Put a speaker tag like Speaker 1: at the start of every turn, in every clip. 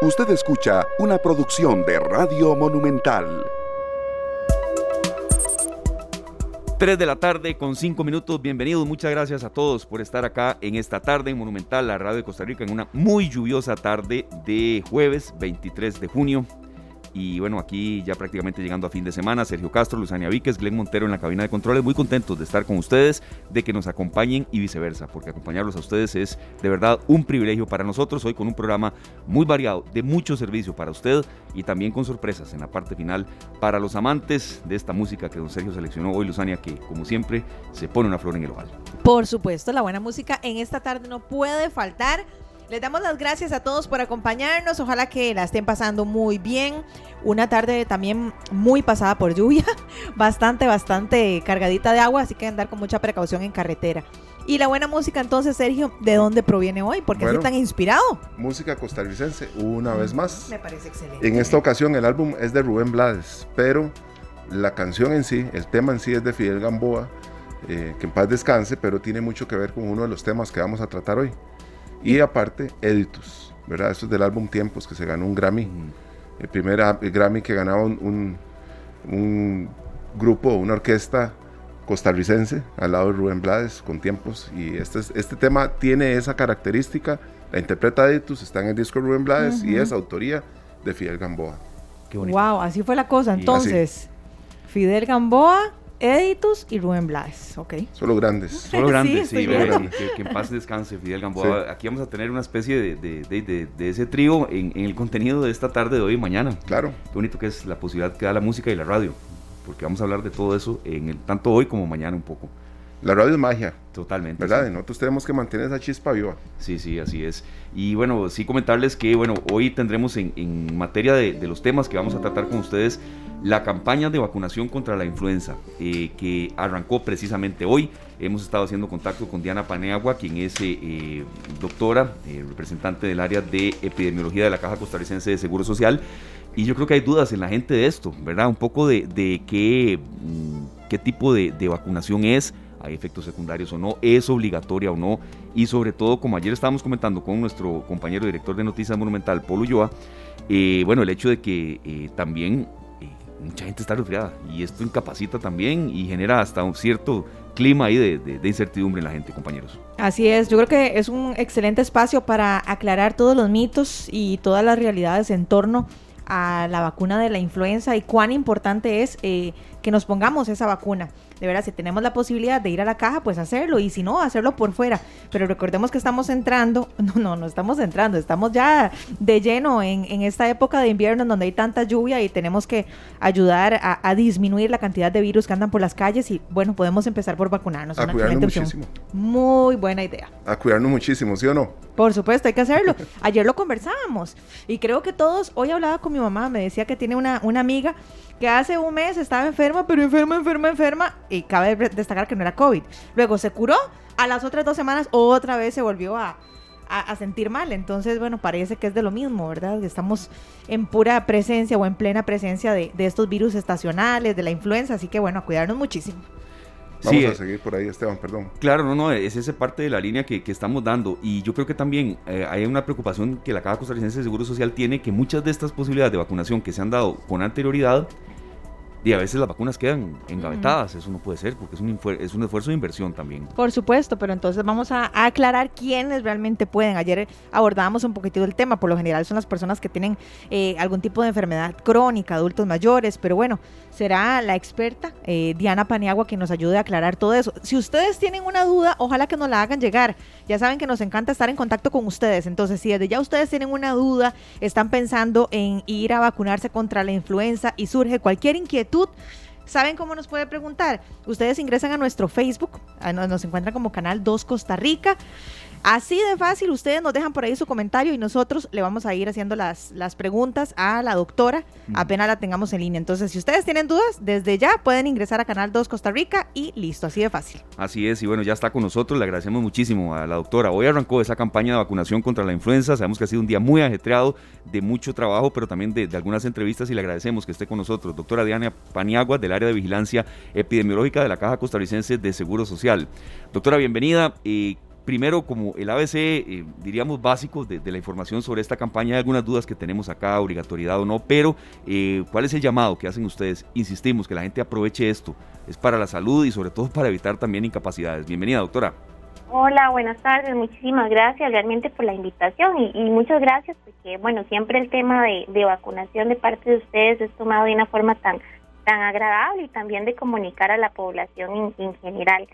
Speaker 1: Usted escucha una producción de Radio Monumental.
Speaker 2: 3 de la tarde con 5 minutos. Bienvenidos, muchas gracias a todos por estar acá en esta tarde en Monumental, la radio de Costa Rica, en una muy lluviosa tarde de jueves 23 de junio. Y bueno, aquí ya prácticamente llegando a fin de semana, Sergio Castro, Luzania Víquez, Glenn Montero en la cabina de controles, muy contentos de estar con ustedes, de que nos acompañen y viceversa, porque acompañarlos a ustedes es de verdad un privilegio para nosotros, hoy con un programa muy variado, de mucho servicio para usted y también con sorpresas en la parte final para los amantes de esta música que don Sergio seleccionó hoy, Luzania, que como siempre se pone una flor en el oval.
Speaker 3: Por supuesto, la buena música en esta tarde no puede faltar. Les damos las gracias a todos por acompañarnos. Ojalá que la estén pasando muy bien. Una tarde también muy pasada por lluvia, bastante, bastante cargadita de agua, así que andar con mucha precaución en carretera. Y la buena música, entonces, Sergio, ¿de dónde proviene hoy? ¿Por qué así tan inspirado?
Speaker 4: Música costarricense, una vez más.
Speaker 3: Me parece excelente.
Speaker 4: En esta ocasión, el álbum es de Rubén Blades, pero la canción en sí, el tema en sí es de Fidel Gamboa, eh, que en paz descanse, pero tiene mucho que ver con uno de los temas que vamos a tratar hoy. Y aparte, Editus, ¿verdad? Esto es del álbum Tiempos, que se ganó un Grammy. El primer Grammy que ganaba un, un, grupo, una orquesta costarricense al lado de Rubén Blades con Tiempos. Y este, este tema tiene esa característica. La interpreta Editus, está en el disco de Rubén Blades y es autoría de Fidel Gamboa.
Speaker 3: Qué Wow, así fue la cosa. Entonces, Fidel Gamboa Editus y Rubén Blas, ok.
Speaker 4: Solo grandes.
Speaker 2: Solo grandes, sí, que, en paz descanse Fidel Gamboa. Aquí vamos a tener una especie de, de, de, ese trío en, en, el contenido de esta tarde, de hoy y mañana.
Speaker 4: Claro.
Speaker 2: Qué bonito que es la posibilidad que da la música y la radio, porque vamos a hablar de todo eso en el, tanto hoy como mañana un poco.
Speaker 4: La radio es magia.
Speaker 2: Totalmente.
Speaker 4: ¿Verdad? Nosotros tenemos que mantener esa chispa viva.
Speaker 2: Sí, sí, así es. Y bueno, sí comentarles que, bueno, hoy tendremos en, en materia de, de, los temas que vamos a tratar con ustedes la campaña de vacunación contra la influenza, eh, que arrancó precisamente hoy. Hemos estado haciendo contacto con Diana Paneagua, quien es eh, eh, doctora, representante del área de epidemiología de la Caja Costarricense de Seguro Social. Y yo creo que hay dudas en la gente de esto, ¿verdad? Un poco de, de qué, mm, qué tipo de, de vacunación es, hay efectos secundarios o no, es obligatoria o no, y sobre todo, como ayer estábamos comentando con nuestro compañero director de Noticias Monumental, Polo Ulloa, bueno, el hecho de que también mucha gente está resfriada y esto incapacita también y genera hasta un cierto clima ahí de, incertidumbre en la gente, compañeros.
Speaker 3: Así es, yo creo que es un excelente espacio para aclarar todos los mitos y todas las realidades en torno a la vacuna de la influenza y cuán importante es eh, que nos pongamos esa vacuna de verdad, si tenemos la posibilidad de ir a la caja, pues hacerlo, y si no, hacerlo por fuera. Pero recordemos que estamos entrando, no, no, no estamos entrando, estamos ya de lleno en, en esta época de invierno en donde hay tanta lluvia y tenemos que ayudar a, disminuir la cantidad de virus que andan por las calles y bueno, podemos empezar por vacunarnos.
Speaker 4: A cuidarnos muchísimo.
Speaker 3: Muy buena idea.
Speaker 4: A cuidarnos muchísimo, ¿sí o no?
Speaker 3: Por supuesto, hay que hacerlo. Ayer lo conversábamos y creo que todos, hoy hablaba con mi mamá, me decía que tiene una, una amiga que hace un mes estaba enferma, pero enferma, enferma, enferma, y cabe destacar que no era COVID. Luego se curó, a las otras dos semanas otra vez se volvió a, sentir mal. Entonces, bueno, parece que es de lo mismo, ¿verdad? Estamos en pura presencia o en plena presencia de, estos virus estacionales, de la influenza, así que bueno, a cuidarnos muchísimo.
Speaker 4: Vamos a eh, seguir por ahí, Esteban, perdón.
Speaker 2: Claro, no, no, es esa parte de la línea que, estamos dando. Y yo creo que también eh, hay una preocupación que la Caja Costarricense de Seguro Social tiene, que muchas de estas posibilidades de vacunación que se han dado con anterioridad, y a veces las vacunas quedan engavetadas, eso no puede ser, porque es un, es un esfuerzo de inversión también.
Speaker 3: Por supuesto, pero entonces vamos a, aclarar quiénes realmente pueden. Ayer abordábamos un poquitito el tema, por lo general son las personas que tienen eh, algún tipo de enfermedad crónica, adultos mayores, pero bueno, será la experta eh, Diana Paniagua quien nos ayude a aclarar todo eso. Si ustedes tienen una duda, ojalá que nos la hagan llegar. Ya saben que nos encanta estar en contacto con ustedes, entonces si desde ya ustedes tienen una duda, están pensando en ir a vacunarse contra la influenza y surge cualquier inquietud, ¿Saben cómo nos puede preguntar? Ustedes ingresan a nuestro Facebook, nos encuentran como Canal 2 Costa Rica. Así de fácil, ustedes nos dejan por ahí su comentario y nosotros le vamos a ir haciendo las, las preguntas a la doctora apenas la tengamos en línea. Entonces, si ustedes tienen dudas, desde ya pueden ingresar a Canal 2 Costa Rica y listo, así de fácil.
Speaker 2: Así es, y bueno, ya está con nosotros, le agradecemos muchísimo a la doctora. Hoy arrancó esa campaña de vacunación contra la influenza, sabemos que ha sido un día muy ajetreado, de mucho trabajo, pero también de, algunas entrevistas y le agradecemos que esté con nosotros. Doctora Diana Paniagua, del área de vigilancia epidemiológica de la Caja Costarricense de Seguro Social. Doctora, bienvenida. y primero, como el ABC, eh, diríamos básico de, la información sobre esta campaña, hay algunas dudas que tenemos acá, obligatoriedad o no, pero eh, ¿cuál es el llamado que hacen ustedes? Insistimos, que la gente aproveche esto, es para la salud y sobre todo para evitar también incapacidades. Bienvenida, doctora.
Speaker 5: Hola, buenas tardes, muchísimas gracias realmente por la invitación y, muchas gracias porque, bueno, siempre el tema de, vacunación de parte de ustedes es tomado de una forma tan, tan agradable y también de comunicar a la población en general.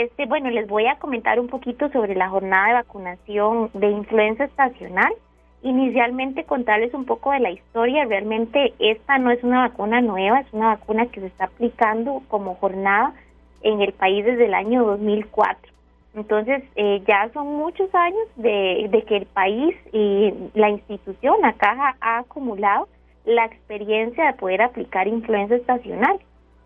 Speaker 5: Este, bueno, les voy a comentar un poquito sobre la jornada de vacunación de influenza estacional. Inicialmente contarles un poco de la historia. Realmente esta no es una vacuna nueva, es una vacuna que se está aplicando como jornada en el país desde el año 2004. Entonces, eh, ya son muchos años de, de que el país y la institución, la caja, ha acumulado la experiencia de poder aplicar influenza estacional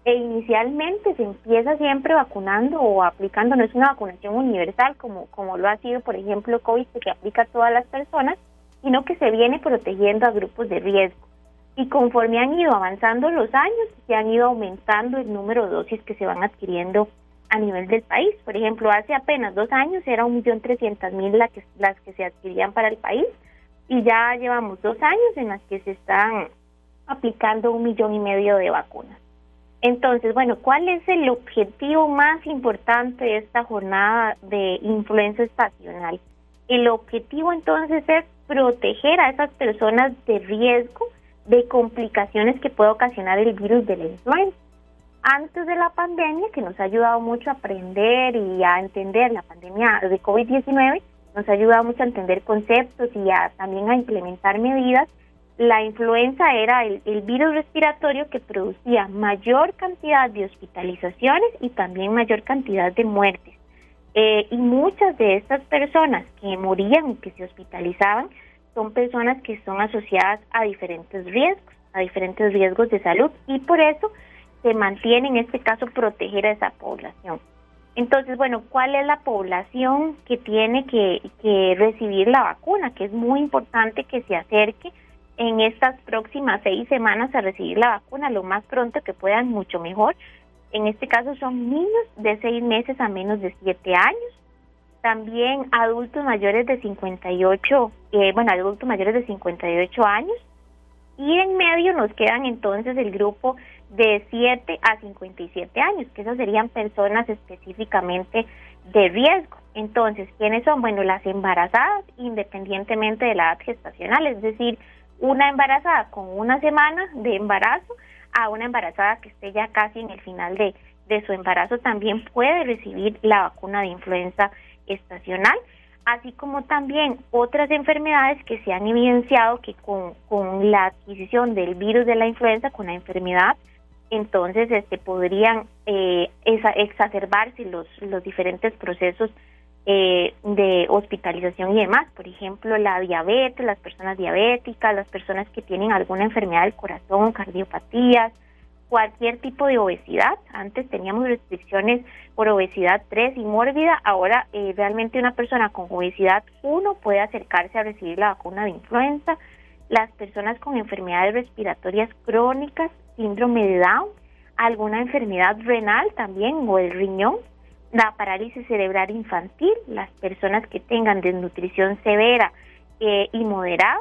Speaker 5: e inicialmente se empieza siempre vacunando o aplicando, no es una vacunación universal como, como lo ha sido, por ejemplo, COVID, que aplica a todas las personas, sino que se viene protegiendo a grupos de riesgo. Y conforme han ido avanzando los años, se han ido aumentando el número de dosis que se van adquiriendo a nivel del país. Por ejemplo, hace apenas dos años era un millón trescientas mil las que, las que se adquirían para el país y ya llevamos dos años en las que se están aplicando un millón y medio de vacunas. Entonces, bueno, ¿cuál es el objetivo más importante de esta jornada de influenza estacional? El objetivo entonces es proteger a esas personas de riesgo de complicaciones que puede ocasionar el virus de la influenza. Antes de la pandemia, que nos ha ayudado mucho a aprender y a entender la pandemia de COVID-19, nos ha ayudado mucho a entender conceptos y a, también a implementar medidas la influenza era el, virus respiratorio que producía mayor cantidad de hospitalizaciones y también mayor cantidad de muertes. Eh, y muchas de estas personas que morían y que se hospitalizaban son personas que son asociadas a diferentes riesgos, a diferentes riesgos de salud y por eso se mantiene en este caso proteger a esa población. Entonces, bueno, ¿cuál es la población que tiene que, que recibir la vacuna? Que es muy importante que se acerque en estas próximas seis semanas a recibir la vacuna lo más pronto que puedan, mucho mejor. En este caso son niños de seis meses a menos de siete años. También adultos mayores de 58, eh, bueno, adultos mayores de 58 años. Y en medio nos quedan entonces el grupo de 7 a 57 años, que esas serían personas específicamente de riesgo. Entonces, ¿quiénes son? Bueno, las embarazadas independientemente de la edad gestacional, es decir, una embarazada con una semana de embarazo a una embarazada que esté ya casi en el final de, su embarazo también puede recibir la vacuna de influenza estacional, así como también otras enfermedades que se han evidenciado que con, con la adquisición del virus de la influenza, con la enfermedad, entonces este podrían eh, exacerbarse los, los diferentes procesos eh, de hospitalización y demás, por ejemplo, la diabetes, las personas diabéticas, las personas que tienen alguna enfermedad del corazón, cardiopatías, cualquier tipo de obesidad. Antes teníamos restricciones por obesidad 3 y mórbida, ahora eh, realmente una persona con obesidad 1 puede acercarse a recibir la vacuna de influenza. Las personas con enfermedades respiratorias crónicas, síndrome de Down, alguna enfermedad renal también o el riñón, la parálisis cerebral infantil, las personas que tengan desnutrición severa eh, y moderada,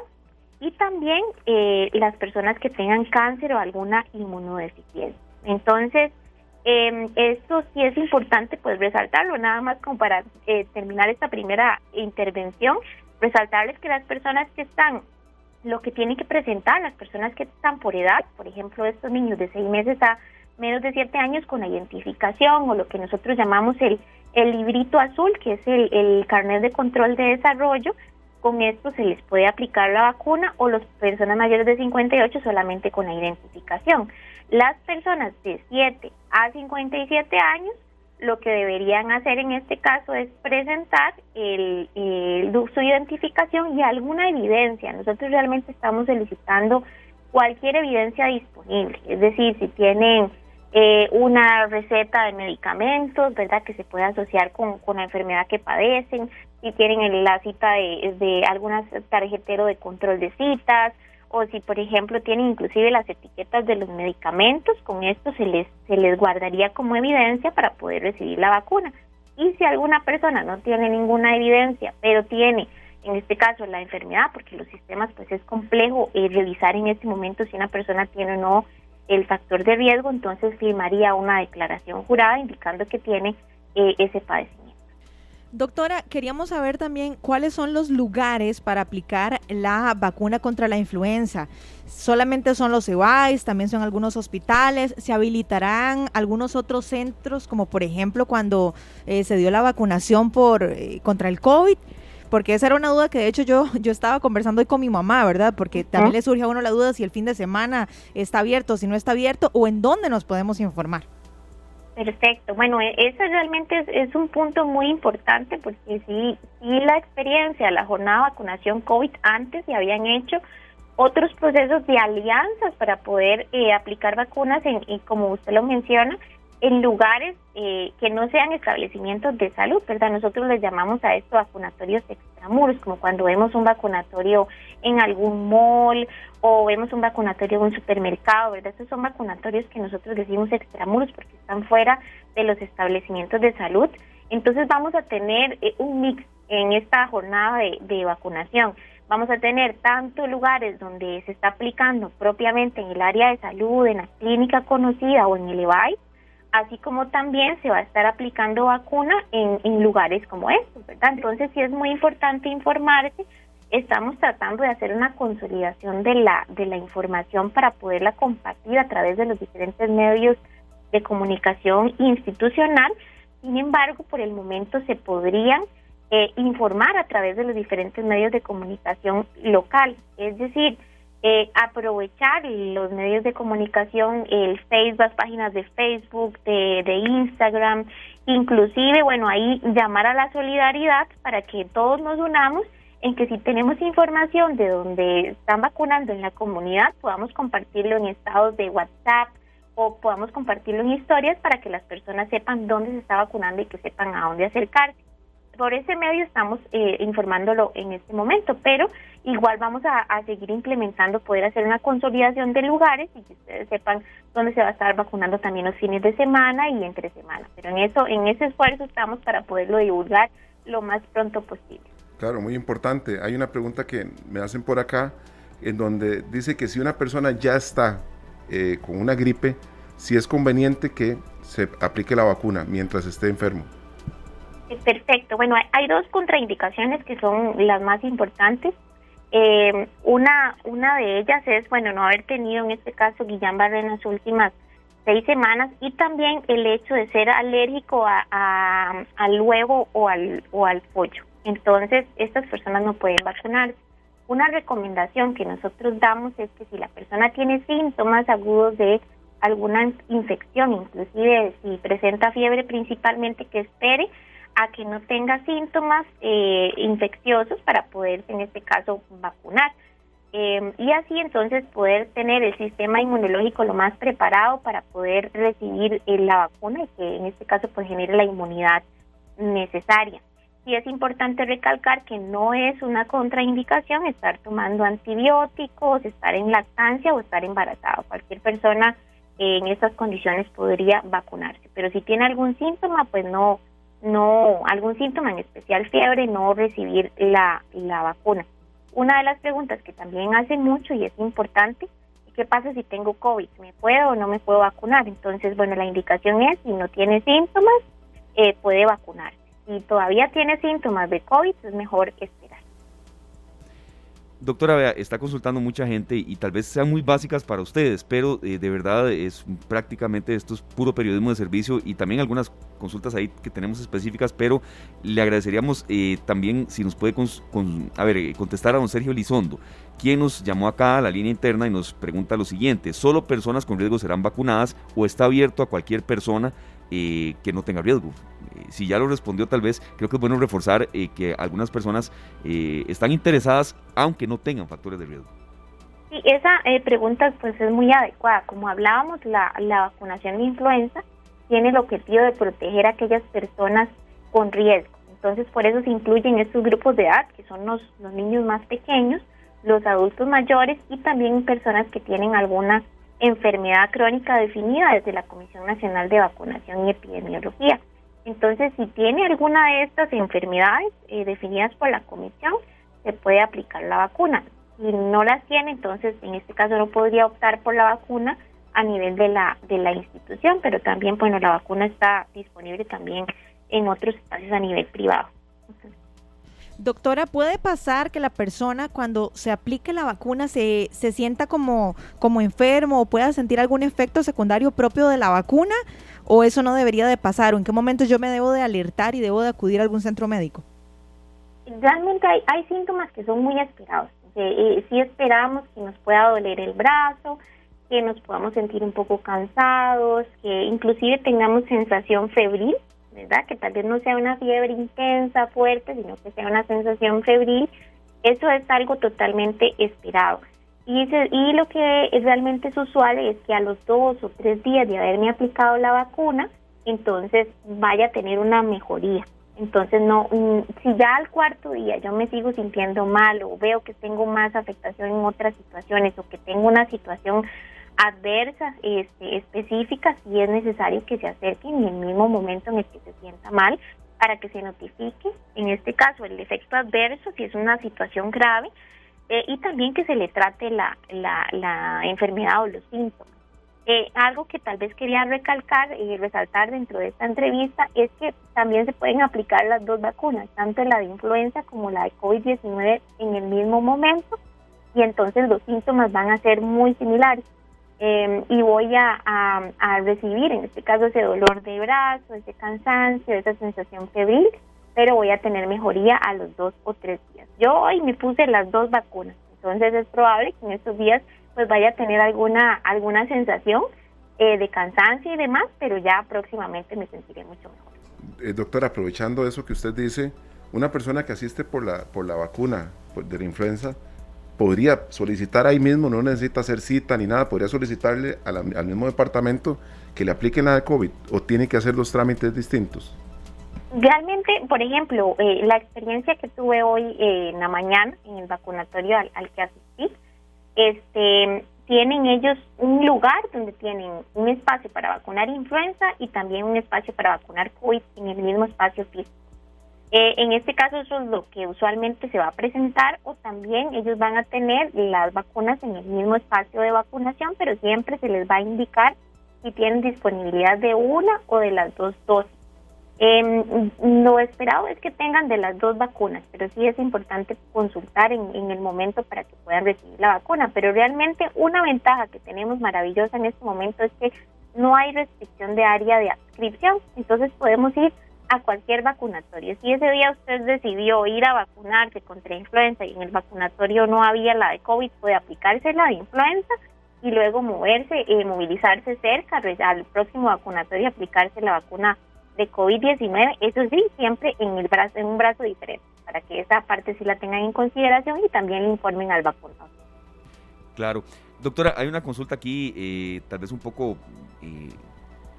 Speaker 5: y también eh, las personas que tengan cáncer o alguna inmunodeficiencia. Entonces, eh, esto sí es importante pues resaltarlo, nada más como para eh, terminar esta primera intervención, resaltarles que las personas que están, lo que tienen que presentar, las personas que están por edad, por ejemplo, estos niños de seis meses a menos de siete años con la identificación o lo que nosotros llamamos el, el librito azul, que es el, el carnet de control de desarrollo. Con esto se les puede aplicar la vacuna o las personas mayores de 58 solamente con la identificación. Las personas de 7 a 57 años lo que deberían hacer en este caso es presentar el, el, su identificación y alguna evidencia. Nosotros realmente estamos solicitando cualquier evidencia disponible, es decir, si tienen eh, una receta de medicamentos, ¿verdad? Que se puede asociar con, con la enfermedad que padecen, si tienen la cita de, de algunas tarjetero de control de citas, o si por ejemplo tienen inclusive las etiquetas de los medicamentos, con esto se les, se les guardaría como evidencia para poder recibir la vacuna. Y si alguna persona no tiene ninguna evidencia, pero tiene en este caso la enfermedad, porque los sistemas pues es complejo eh, revisar en este momento si una persona tiene o no el factor de riesgo, entonces firmaría una declaración jurada indicando que tiene eh, ese padecimiento.
Speaker 3: Doctora, queríamos saber también cuáles son los lugares para aplicar la vacuna contra la influenza. Solamente son los EBAIS, también son algunos hospitales. ¿Se habilitarán algunos otros centros, como por ejemplo cuando eh, se dio la vacunación por eh, contra el COVID? Porque esa era una duda que de hecho yo, yo estaba conversando hoy con mi mamá, ¿verdad? Porque también le surge a uno la duda si el fin de semana está abierto, si no está abierto, o en dónde nos podemos informar.
Speaker 5: Perfecto. Bueno, e, ese realmente es, un punto muy importante porque sí, sí la experiencia, la jornada de vacunación COVID antes se habían hecho otros procesos de alianzas para poder eh, aplicar vacunas en, y como usted lo menciona, en lugares eh, que no sean establecimientos de salud, ¿verdad? Nosotros les llamamos a esto vacunatorios extramuros, como cuando vemos un vacunatorio en algún mall o vemos un vacunatorio en un supermercado, ¿verdad? Estos son vacunatorios que nosotros decimos extramuros porque están fuera de los establecimientos de salud. Entonces vamos a tener eh, un mix en esta jornada de, de vacunación. Vamos a tener tanto lugares donde se está aplicando propiamente en el área de salud, en la clínica conocida o en el EVAI, así como también se va a estar aplicando vacuna en, lugares como estos, ¿verdad? Entonces sí es muy importante informarse. Estamos tratando de hacer una consolidación de la, de la información para poderla compartir a través de los diferentes medios de comunicación institucional. Sin embargo, por el momento se podrían eh, informar a través de los diferentes medios de comunicación local. Es decir, eh, aprovechar los medios de comunicación, el Facebook, las páginas de Facebook, de, de Instagram, inclusive, bueno, ahí llamar a la solidaridad para que todos nos unamos en que si tenemos información de donde están vacunando en la comunidad, podamos compartirlo en estados de WhatsApp o podamos compartirlo en historias para que las personas sepan dónde se está vacunando y que sepan a dónde acercarse por ese medio estamos eh, informándolo en este momento, pero igual vamos a, seguir implementando, poder hacer una consolidación de lugares y que ustedes sepan dónde se va a estar vacunando también los fines de semana y entre semanas. Pero en eso, en ese esfuerzo estamos para poderlo divulgar lo más pronto posible.
Speaker 4: Claro, muy importante. Hay una pregunta que me hacen por acá en donde dice que si una persona ya está eh, con una gripe, si es conveniente que se aplique la vacuna mientras esté enfermo.
Speaker 5: Perfecto. Bueno, hay, dos contraindicaciones que son las más importantes. Eh, una, una de ellas es, bueno, no haber tenido en este caso Guillain-Barré en las últimas seis semanas y también el hecho de ser alérgico a, al huevo o al, o al pollo. Entonces, estas personas no pueden vacunarse. Una recomendación que nosotros damos es que si la persona tiene síntomas agudos de alguna infección, inclusive si presenta fiebre principalmente, que espere a que no tenga síntomas eh, infecciosos para poder, en este caso, vacunar. Em, y así entonces poder tener el sistema inmunológico lo más preparado para poder recibir eh, la vacuna y que en este caso pues genere la inmunidad necesaria. Sí es importante recalcar que no es una contraindicación estar tomando antibióticos, estar en lactancia o estar embarazado. Cualquier persona eh, en estas condiciones podría vacunarse, pero si tiene algún síntoma pues no no algún síntoma, en especial fiebre, no recibir la, la vacuna. Una de las preguntas que también hacen mucho y es importante, ¿qué pasa si tengo COVID? ¿Me puedo o no me puedo vacunar? Entonces, bueno, la indicación es, si no tiene síntomas, eh, puede vacunarse. Si todavía tiene síntomas de COVID, es mejor esperar.
Speaker 2: Doctora, está consultando mucha gente y tal vez sean muy básicas para ustedes, pero eh, de verdad es prácticamente esto es puro periodismo de servicio y también algunas consultas ahí que tenemos específicas, pero le agradeceríamos eh, también si nos puede a ver, eh, contestar a don Sergio Lizondo, quien nos llamó acá a la línea interna y nos pregunta lo siguiente, ¿solo personas con riesgo serán vacunadas o está abierto a cualquier persona que no tenga riesgo? si ya lo respondió tal vez, creo que es bueno reforzar eh, que algunas personas eh, están interesadas aunque no tengan factores de riesgo.
Speaker 5: Sí, esa eh, pregunta pues es muy adecuada. Como hablábamos, la, la vacunación de influenza tiene el objetivo de proteger a aquellas personas con riesgo. Entonces, por eso se incluyen estos grupos de edad, que son los, los niños más pequeños, los adultos mayores y también personas que tienen alguna enfermedad crónica definida desde la Comisión Nacional de Vacunación y Epidemiología. Entonces, si tiene alguna de estas enfermedades eh, definidas por la comisión, se puede aplicar la vacuna. Si no las tiene, entonces en este caso no podría optar por la vacuna a nivel de la de la institución, pero también bueno, la vacuna está disponible también en otros espacios a nivel privado.
Speaker 3: Doctora, ¿puede pasar que la persona cuando se aplique la vacuna se, se sienta como, como enfermo o pueda sentir algún efecto secundario propio de la vacuna? ¿O eso no debería de pasar? ¿O en qué momento yo me debo de alertar y debo de acudir a algún centro médico?
Speaker 5: Realmente hay, síntomas que son muy esperados. Eh, sí esperamos que nos pueda doler el brazo, que nos podamos sentir un poco cansados, que inclusive tengamos sensación febril, ¿verdad? Que tal vez no sea una fiebre intensa, fuerte, sino que sea una sensación febril. Eso es algo totalmente esperado. Y, y lo que es realmente es usual es que a los dos o tres días de haberme aplicado la vacuna, entonces vaya a tener una mejoría. Entonces, no, mm, si ya al cuarto día yo me sigo sintiendo mal o veo que tengo más afectación en otras situaciones o que tengo una situación adversa este, específica, si es necesario que se acerque en el mismo momento en el que se sienta mal para que se notifique, en este caso, el efecto adverso, si es una situación grave, eh, y también que se le trate la, la, la enfermedad o los síntomas. Eh, algo que tal vez quería recalcar y resaltar dentro de esta entrevista es que también se pueden aplicar las dos vacunas, tanto la de influenza como la de COVID-19 en el mismo momento y entonces los síntomas van a ser muy similares. Em, y voy a, a, recibir, en este caso, ese dolor de brazo, ese cansancio, esa sensación febril, pero voy a tener mejoría a los dos o tres días. Yo hoy me puse las dos vacunas, entonces es probable que en estos días pues vaya a tener alguna, alguna sensación eh, de cansancio y demás, pero ya próximamente me sentiré mucho mejor.
Speaker 4: Eh, aprovechando eso que usted dice, una persona que asiste por la, por la vacuna de la influenza, podría solicitar ahí mismo, no necesita hacer cita ni nada, podría solicitarle al mismo departamento que le apliquen la de COVID o tiene que hacer los trámites distintos.
Speaker 5: Realmente, por ejemplo, eh, la experiencia que tuve hoy en la mañana en el vacunatorio al, al que asistí, este, tienen ellos un lugar donde tienen un espacio para vacunar influenza y también un espacio para vacunar COVID en el mismo espacio físico. Eh, en este caso eso es lo que usualmente se va a presentar o también ellos van a tener las vacunas en el mismo espacio de vacunación, pero siempre se les va a indicar si tienen disponibilidad de una o de las dos dosis. Eh, lo esperado es que tengan de las dos vacunas, pero sí es importante consultar en, en, el momento para que puedan recibir la vacuna. Pero realmente una ventaja que tenemos maravillosa en este momento es que no hay restricción de área de adscripción, entonces podemos ir a cualquier vacunatorio. Si ese día usted decidió ir a vacunarse contra influenza y en el vacunatorio no había la de COVID, puede aplicarse la de influenza y luego moverse, eh, movilizarse cerca al próximo vacunatorio y aplicarse la vacuna de COVID-19. Eso sí, siempre en, el brazo, en un brazo diferente, para que esa parte sí la tengan en consideración y también le informen al vacunador.
Speaker 2: Claro. Doctora, hay una consulta aquí, eh, tal vez un poco... Eh,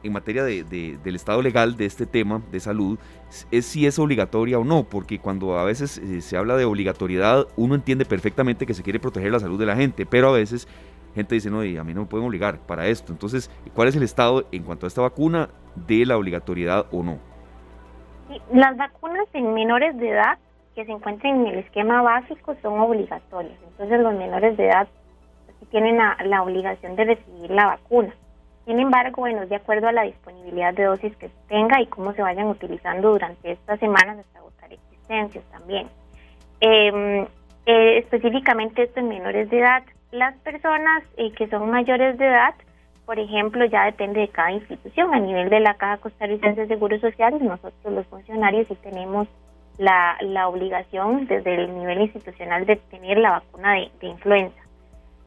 Speaker 2: en materia de, del estado legal de este tema de salud es si es obligatoria o no, porque cuando a veces eh, se habla de obligatoriedad, uno entiende perfectamente que se quiere proteger la salud de la gente, pero a veces gente dice, no, a mí no me pueden obligar para esto. Entonces, ¿cuál es el estado en cuanto a esta vacuna de la obligatoriedad o no?
Speaker 5: las vacunas en menores de edad que se encuentran en el esquema básico son obligatorias. Entonces, los menores de edad tienen la obligación de recibir la vacuna. Sin embargo, bueno, de acuerdo a la disponibilidad de dosis que tenga y cómo se vayan utilizando durante estas semanas hasta agotar existencias también. Em, eh, específicamente esto en menores de edad. Las personas eh, que son mayores de edad, por ejemplo, ya depende de cada institución. A nivel de la Caja Costarricense de Seguros Sociales, nosotros los funcionarios sí tenemos la, la obligación desde el nivel institucional de tener la vacuna de, de influenza.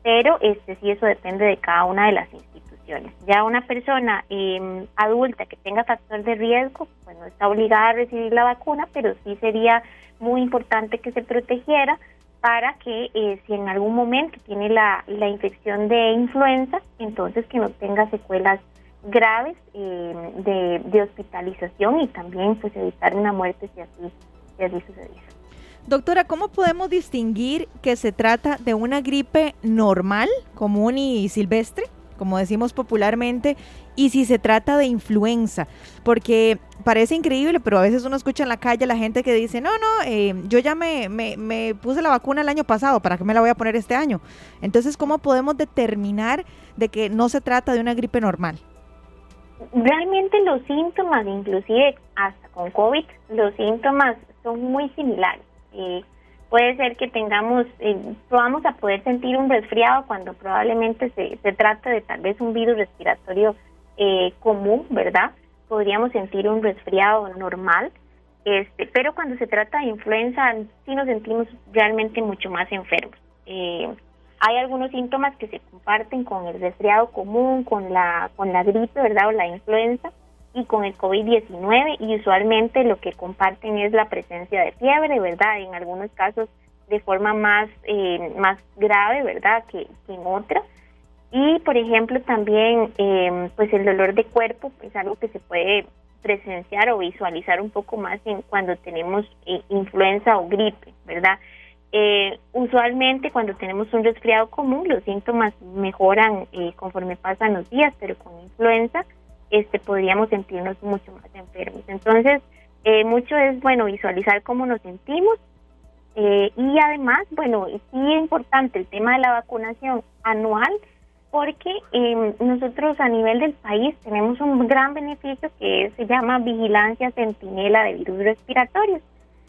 Speaker 5: Pero este sí, eso depende de cada una de las instituciones ya una persona em, adulta que tenga factor de riesgo, pues no está obligada a recibir la vacuna, pero sí sería muy importante que se protegiera para que eh, si en algún momento tiene la, la infección de influenza, entonces que no tenga secuelas graves em, de, de, hospitalización y también pues evitar una muerte si así, si así sucediera.
Speaker 3: Doctora, ¿cómo podemos distinguir que se trata de una gripe normal, común y silvestre? Como decimos popularmente, y si se trata de influenza, porque parece increíble, pero a veces uno escucha en la calle la gente que dice, no, no, eh, yo ya me, me, puse la vacuna el año pasado, ¿para qué me la voy a poner este año? Entonces, ¿cómo podemos determinar de que no se trata de una gripe normal?
Speaker 5: Realmente los síntomas, inclusive hasta con COVID, los síntomas son muy similares. Eh, puede ser que tengamos, eh, vamos a poder sentir un resfriado cuando probablemente se, se trata de tal vez un virus respiratorio eh, común, ¿verdad? Podríamos sentir un resfriado normal, este, pero cuando se trata de influenza sí nos sentimos realmente mucho más enfermos. Eh, hay algunos síntomas que se comparten con el resfriado común, con la, con la gripe, ¿verdad? O la influenza y con el COVID-19 y usualmente lo que comparten es la presencia de fiebre, ¿verdad? En algunos casos de forma más, eh, más grave, ¿verdad? Que, en otras. Y, por ejemplo, también, eh, pues el dolor de cuerpo es algo que se puede presenciar o visualizar un poco más en cuando tenemos eh, influenza o gripe, ¿verdad? usualmente cuando tenemos un resfriado común los síntomas mejoran conforme pasan los días, pero con influenza este, podríamos sentirnos mucho más enfermos. Entonces, eh, mucho es, bueno, visualizar cómo nos sentimos eh, y además, bueno, sí es importante el tema de la vacunación anual porque em, nosotros a nivel del país tenemos un gran beneficio que se llama vigilancia centinela de virus respiratorios.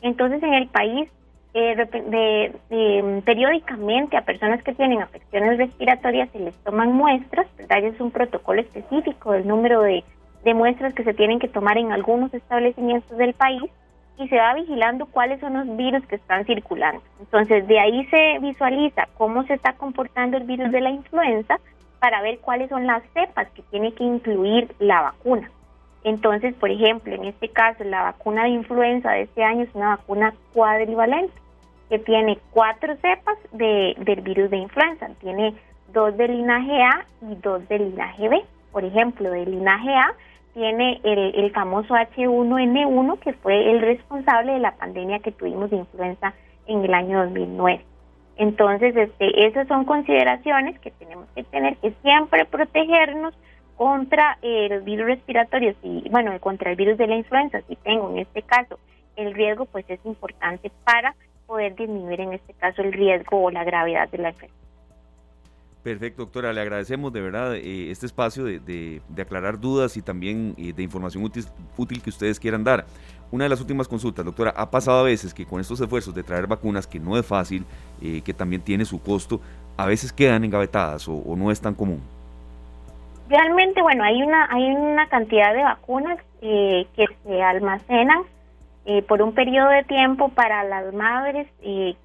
Speaker 5: Entonces, en el país eh, de, periódicamente a personas que tienen afecciones respiratorias se les toman muestras, ¿verdad? Es un protocolo específico del número de, de muestras que se tienen que tomar en algunos establecimientos del país y se va vigilando cuáles son los virus que están circulando. Entonces, de ahí se visualiza cómo se está comportando el virus de la influenza para ver cuáles son las cepas que tiene que incluir la vacuna. Entonces, por ejemplo, en este caso, la vacuna de influenza de este año es una vacuna cuadrivalente que tiene cuatro cepas de, del virus de influenza. Tiene dos del linaje A y dos del linaje B. Por ejemplo, del linaje A tiene el, famoso H1N1 que fue el responsable de la pandemia que tuvimos de influenza en el año 2009. Entonces, este, esas son consideraciones que tenemos que tener, que siempre protegernos contra eh, los virus respiratorios y, bueno, contra el virus de la influenza, si tengo en este caso el riesgo, pues es importante para poder disminuir en este caso el riesgo o la gravedad de la enfermedad.
Speaker 2: Perfecto, doctora. Le agradecemos de verdad eh, este espacio de, de, aclarar dudas y también eh, de información útil, útil, que ustedes quieran dar. Una de las últimas consultas, doctora, ha pasado a veces que con estos esfuerzos de traer vacunas, que no es fácil, que también tiene su costo, a veces quedan engavetadas o no es tan común
Speaker 5: realmente, bueno, hay una, hay una cantidad de vacunas eh, que se almacenan eh, por un periodo de tiempo para las madres y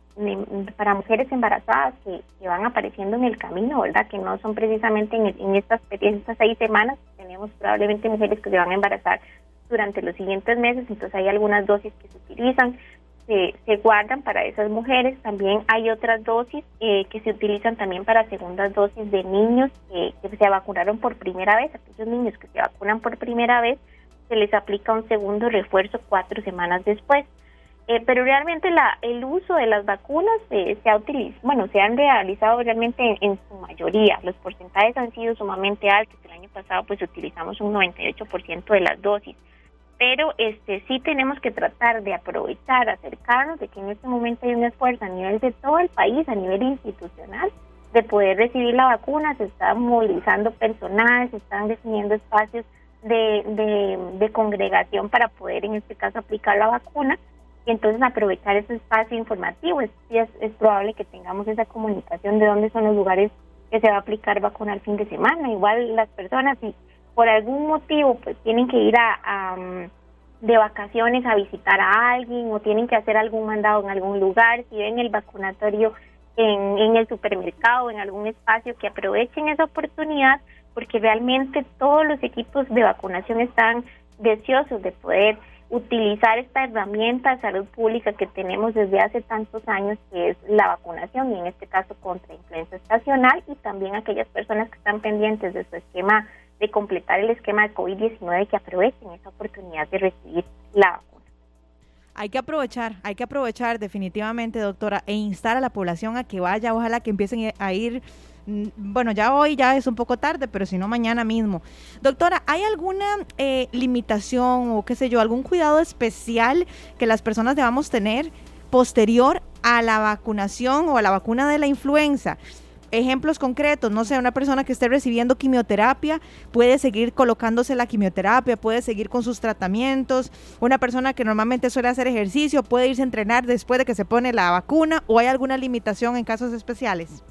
Speaker 5: para mujeres embarazadas que, van apareciendo en el camino, ¿verdad? Que no son precisamente en, en estas, en estas seis semanas, tenemos probablemente mujeres que se van a embarazar durante los siguientes meses, entonces hay algunas dosis que se utilizan se, se guardan para esas mujeres. También hay otras dosis eh, que se utilizan también para segundas dosis de niños que se vacunaron por primera vez. Aquellos niños que se vacunan por primera vez, se les aplica un segundo refuerzo cuatro semanas después. Eh, pero realmente la, el uso de las vacunas se ha utilizado, bueno, se han realizado realmente en, en, su mayoría. Los porcentajes han sido sumamente altos. El año pasado pues utilizamos un 98% de las dosis pero este sí tenemos que tratar de aprovechar, acercarnos, de que en este momento hay un esfuerzo a nivel de todo el país, a nivel institucional, de poder recibir la vacuna, se están movilizando personal, se están definiendo espacios de, de, congregación para poder en este caso aplicar la vacuna y entonces aprovechar ese espacio informativo. Es, es, es probable que tengamos esa comunicación de dónde son los lugares que se va a aplicar vacuna el fin de semana. Igual las personas, y por algún motivo pues tienen que ir a, mm, de vacaciones a visitar a alguien o tienen que hacer algún mandado en algún lugar, si ven el vacunatorio en, en el supermercado, en algún espacio, que aprovechen esa oportunidad porque realmente todos los equipos de vacunación están deseosos de poder utilizar esta herramienta de salud pública que tenemos desde hace tantos años, que es la vacunación, y en este caso contra influenza estacional, y también aquellas personas que están pendientes de su esquema de completar el esquema de COVID-19 que aprovechen esa oportunidad de recibir la vacuna.
Speaker 3: Hay que aprovechar, hay que aprovechar definitivamente, doctora, e instar a la población a que vaya, ojalá que empiecen a ir mm, bueno, ya hoy ya es un poco tarde, pero si no, mañana mismo. Doctora, ¿hay alguna eh, limitación o qué sé yo, algún cuidado especial que las personas debamos tener posterior a la vacunación o a la vacuna de la influenza? Ejemplos concretos, no sé, una persona que esté recibiendo quimioterapia puede seguir colocándose la quimioterapia, puede seguir con sus tratamientos, una persona que normalmente suele hacer ejercicio puede irse a entrenar después de que se pone la vacuna o hay alguna limitación en casos especiales.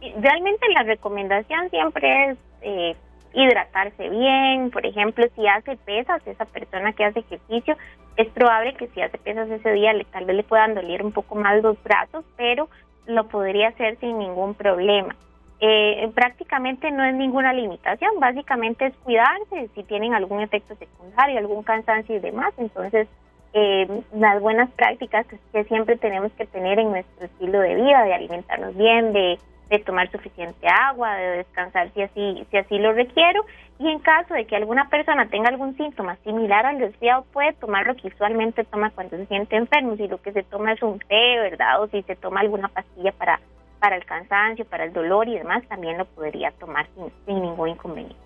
Speaker 5: Realmente la recomendación siempre es eh, hidratarse bien, por ejemplo, si hace pesas, esa persona que hace ejercicio, es probable que si hace pesas ese día le, tal vez le puedan doler un poco más los brazos, pero lo podría hacer sin ningún problema. Eh, prácticamente no es ninguna limitación, básicamente es cuidarse si tienen algún efecto secundario, algún cansancio y demás. Entonces, eh, las buenas prácticas que siempre tenemos que tener en nuestro estilo de vida, de alimentarnos bien, de, de tomar suficiente agua, de descansar si así, si así lo requiero. Y en caso de que alguna persona tenga algún síntoma similar al resfriado, puede tomar lo que usualmente toma cuando se siente enfermo, si lo que se toma es un té, ¿verdad? O si se toma alguna pastilla para, para el cansancio, para el dolor y demás, también lo podría tomar sin, sin ningún inconveniente.